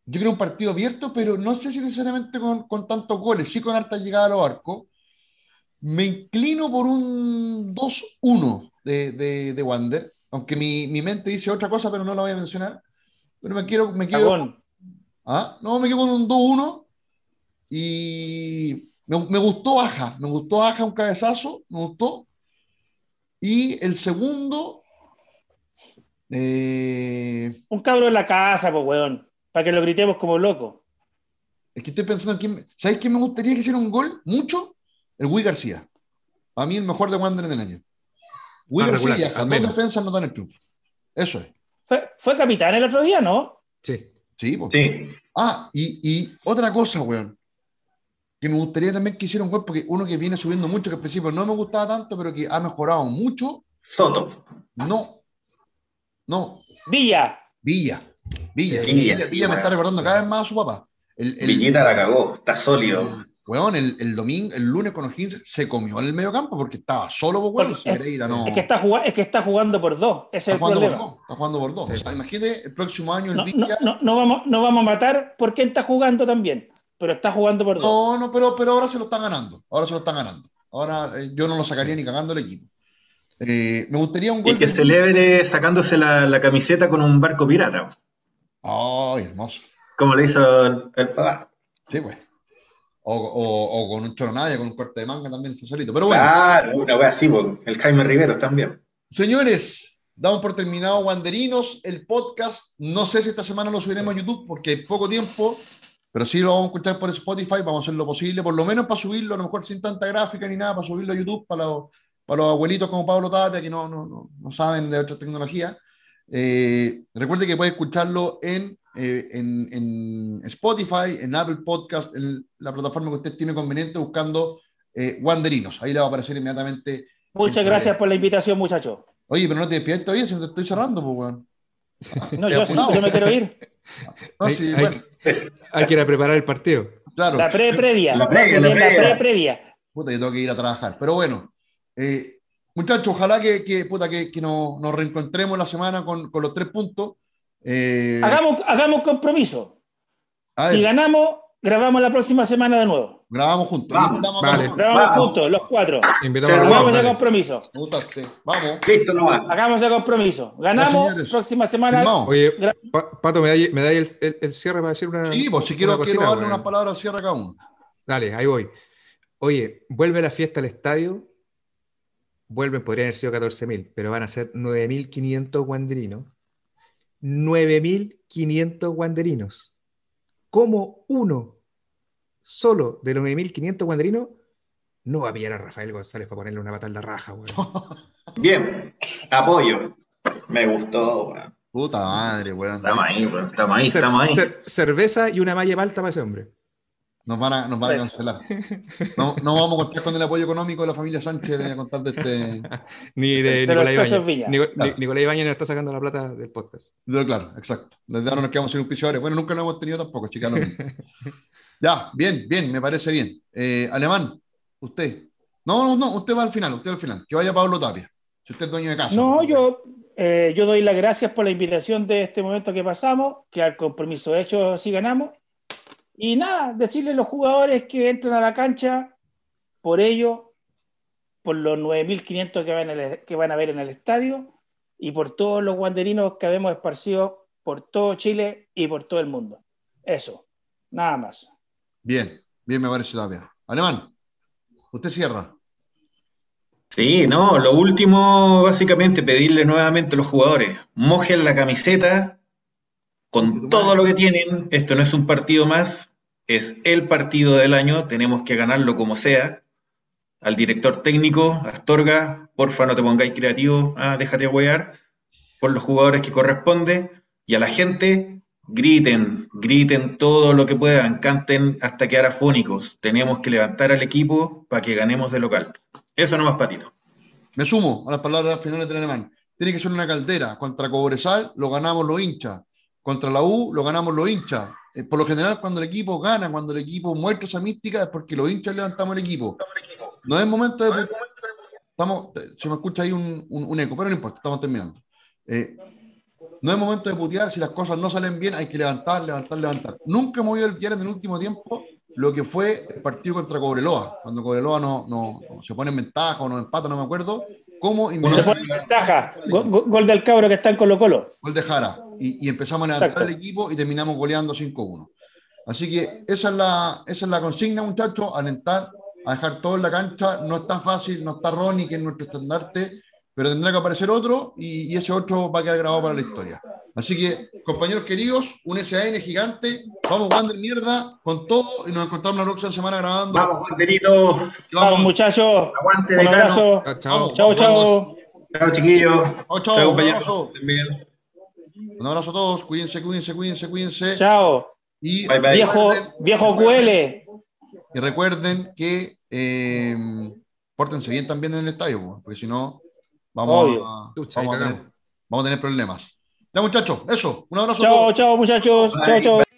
yo creo un partido abierto, pero no sé si necesariamente con, con tantos goles, sí con harta llegada a los arcos. Me inclino por un 2-1 de, de, de Wander, aunque mi, mi mente dice otra cosa, pero no la voy a mencionar. Pero me quiero, me quiero. ¿Ah? No, me quedo con un 2-1 y me, me gustó Aja, me gustó Aja un cabezazo, me gustó. Y el segundo, eh, Un cabro en la casa, pues, weón. Para que lo gritemos como loco. es que estoy pensando en quién, ¿sabéis quién me gustaría que hiciera un gol? Mucho, el Wii García. A mí el mejor de Wander del año. Wii Ah, García regular, y Aja, dos defensas nos dan el triunfo. Eso es. Fue, fue capitán el otro día, ¿no? Sí. Sí, po. Sí, Ah, y, y otra cosa, weón, que me gustaría también que hiciera un gol, porque uno que viene subiendo mucho, que al principio no me gustaba tanto, pero que ha mejorado mucho, Soto. no, no, Villa. Villa, Villa, Villa, Villa, sí, Villa me está recordando cada vez más a su papá. El, el- Villita la cagó, está sólido. el- weón, el, el domingo, el lunes con O'Higgins se comió en el medio campo porque estaba solo, weón, si no... Es que, está jugando, es que está jugando por dos. Ese es está el jugando por problema. dos, está jugando por dos. Sí. O sea, imagínate el próximo año el No, no, Villa... no, no vamos, no vamos a matar porque él está jugando también. Pero está jugando por dos. No, no, pero, pero ahora se lo están ganando. Ahora se lo están ganando. Ahora eh, yo no lo sacaría ni cagando el equipo. Eh, me gustaría un gol. Y que de- celebre sacándose la, la camiseta con un barco pirata, Ay, hermoso. como le hizo el, el papá. Sí, pues. O, o- o con un choronaya, con un corte de manga también, eso solito. Pero bueno, Ah, una wea así, po. el Jaime Rivero también. señores, damos por terminado Wanderinos, el podcast. No sé si esta semana lo subiremos a YouTube porque hay poco tiempo, pero sí lo vamos a escuchar por Spotify. Vamos a hacer lo posible, por lo menos para subirlo, a lo mejor sin tanta gráfica ni nada, para subirlo a YouTube para los, para los abuelitos como Pablo Tapia, que no, no, no, no saben de otra tecnología. Eh, recuerde que puede escucharlo en, eh, en, en Spotify, en Apple Podcast, en la plataforma que usted tiene conveniente, buscando eh, Wanderinos. Ahí le va a aparecer inmediatamente. Muchas gracias por la invitación, muchachos. Oye, pero no te despiertes todavía, si no te estoy cerrando, pues, weón. No, yo, apurado. yo me quiero ir. No, sí, hay- bueno, Hay que ir a preparar el partido. claro. La pre-previa. La previa, La la previa. pre-previa. Puta, yo tengo que ir a trabajar. Pero bueno, eh, muchachos, ojalá que, que, puta, que, que nos, nos reencontremos la semana con, con los tres puntos. Eh, Hagamos, hagamos un compromiso. Si ganamos, grabamos la próxima semana de nuevo. Grabamos juntos. Vamos. Vale. Grabamos Vamos. juntos, los cuatro. Invitamos Hagamos el dale. compromiso. Vamos. Listo nomás. Hagamos el compromiso. Ganamos, señores. próxima semana. Oye, Pato, ¿me da, me da el, el- el cierre para decir una. Sí, pues si quiero, una quiero cosita, darle unas palabras al cierre cada uno. Dale, ahí voy. Oye, vuelve la fiesta al estadio. Vuelven, podrían haber sido 14.000, pero van a ser 9.500 guanderinos. 9.500 guanderinos. ¿Cómo uno solo de los 9.500 guanderinos no va a pillar a Rafael González para ponerle una pata en la raja, weón? Bien. Apoyo. Me gustó, weón. Puta madre, weón. Estamos ahí, weón. Estamos ahí, estamos ahí. cer- cerveza y una malla palta para ese hombre. Nos van a, nos van a cancelar. No, no vamos a contar con el apoyo económico de la familia Sánchez de contar de este. Ni de, Nicolás Claro. Nicolás Ibáñez nos está sacando la plata del podcast. Claro, exacto. Desde ahora nos quedamos sin auspiciadores. Bueno, nunca lo hemos tenido tampoco, chicas. ya, bien, bien, me parece bien. Eh, Alemán, usted. No, no, no, usted va al final, usted va al final. Que vaya Pablo Tapia. Si usted es dueño de casa. No, yo, eh, yo doy las gracias por la invitación de este momento que pasamos, que al compromiso hecho sí ganamos. Y nada, decirle a los jugadores que entran a la cancha por ello, por los 9.500 que, van el- que van a ver en el estadio y por todos los guanderinos que habemos esparcido por todo Chile y por todo el mundo. Eso, nada más. Bien, bien, me parece Tapia. Alemán, usted cierra. Sí, no, lo último, básicamente, pedirle nuevamente a los jugadores, mojen la camiseta con todo lo que tienen. Esto no es un partido más, es el partido del año, tenemos que ganarlo como sea. Al director técnico, Astorga, porfa, no te pongáis creativo, ah, déjate huear, por los jugadores que corresponde. Y a la gente, griten, griten todo lo que puedan, canten hasta quedar afónicos. Tenemos que levantar al equipo para que ganemos de local. Eso nomás, Patito. Me sumo a las palabras finales del alemán. Tiene que ser una caldera. Contra Cobresal lo ganamos los hinchas. Contra la U lo ganamos los hinchas. Eh, por lo general, cuando el equipo gana, cuando el equipo muestra esa mística, es porque los hinchas levantamos el equipo. No es momento de. Estamos, se me escucha ahí un, un- eco, pero no importa, estamos terminando. Eh, no es momento de putear, si las cosas no salen bien, hay que levantar, levantar, levantar. Nunca hemos ido olvidar en el último tiempo lo que fue el partido contra Cobreloa, cuando Cobreloa no, no, no se pone en ventaja o nos empata, no me acuerdo, cómo Se inmediatamente- pone en ventaja. Go- go- Gol del cabro que está en Colo Colo. gol de Jara y, y empezamos a levantar el equipo y terminamos goleando 5-1. Así que esa es la, esa es la consigna, muchachos, alentar, a dejar todo en la cancha. No está fácil, no está Ronnie, que es nuestro estandarte, pero tendrá que aparecer otro y, y ese otro va a quedar grabado para la historia. Así que, compañeros queridos, un SAN gigante, vamos Wander mierda con todo y nos encontramos la próxima semana grabando. Vamos, Banderito. Y Vamos, muchachos. Aguante, Un abrazo. Chao, chao. Vamos. Chao, chao. Chiquillos. Chao, chao, un compañeros. abrazo. Un abrazo a todos, cuídense, cuídense, cuídense, cuídense. Chao. Y Bye, bye. Viejo, recuerden- viejo cuele. Y recuerden que eh, pórtense bien también en el estadio, po, porque si no, vamos, Obvio. a, vamos, a tener, cagamos. vamos a tener problemas. Ya, muchachos, eso. Un abrazo a Chao, todos. chao, muchachos. Chao, chao.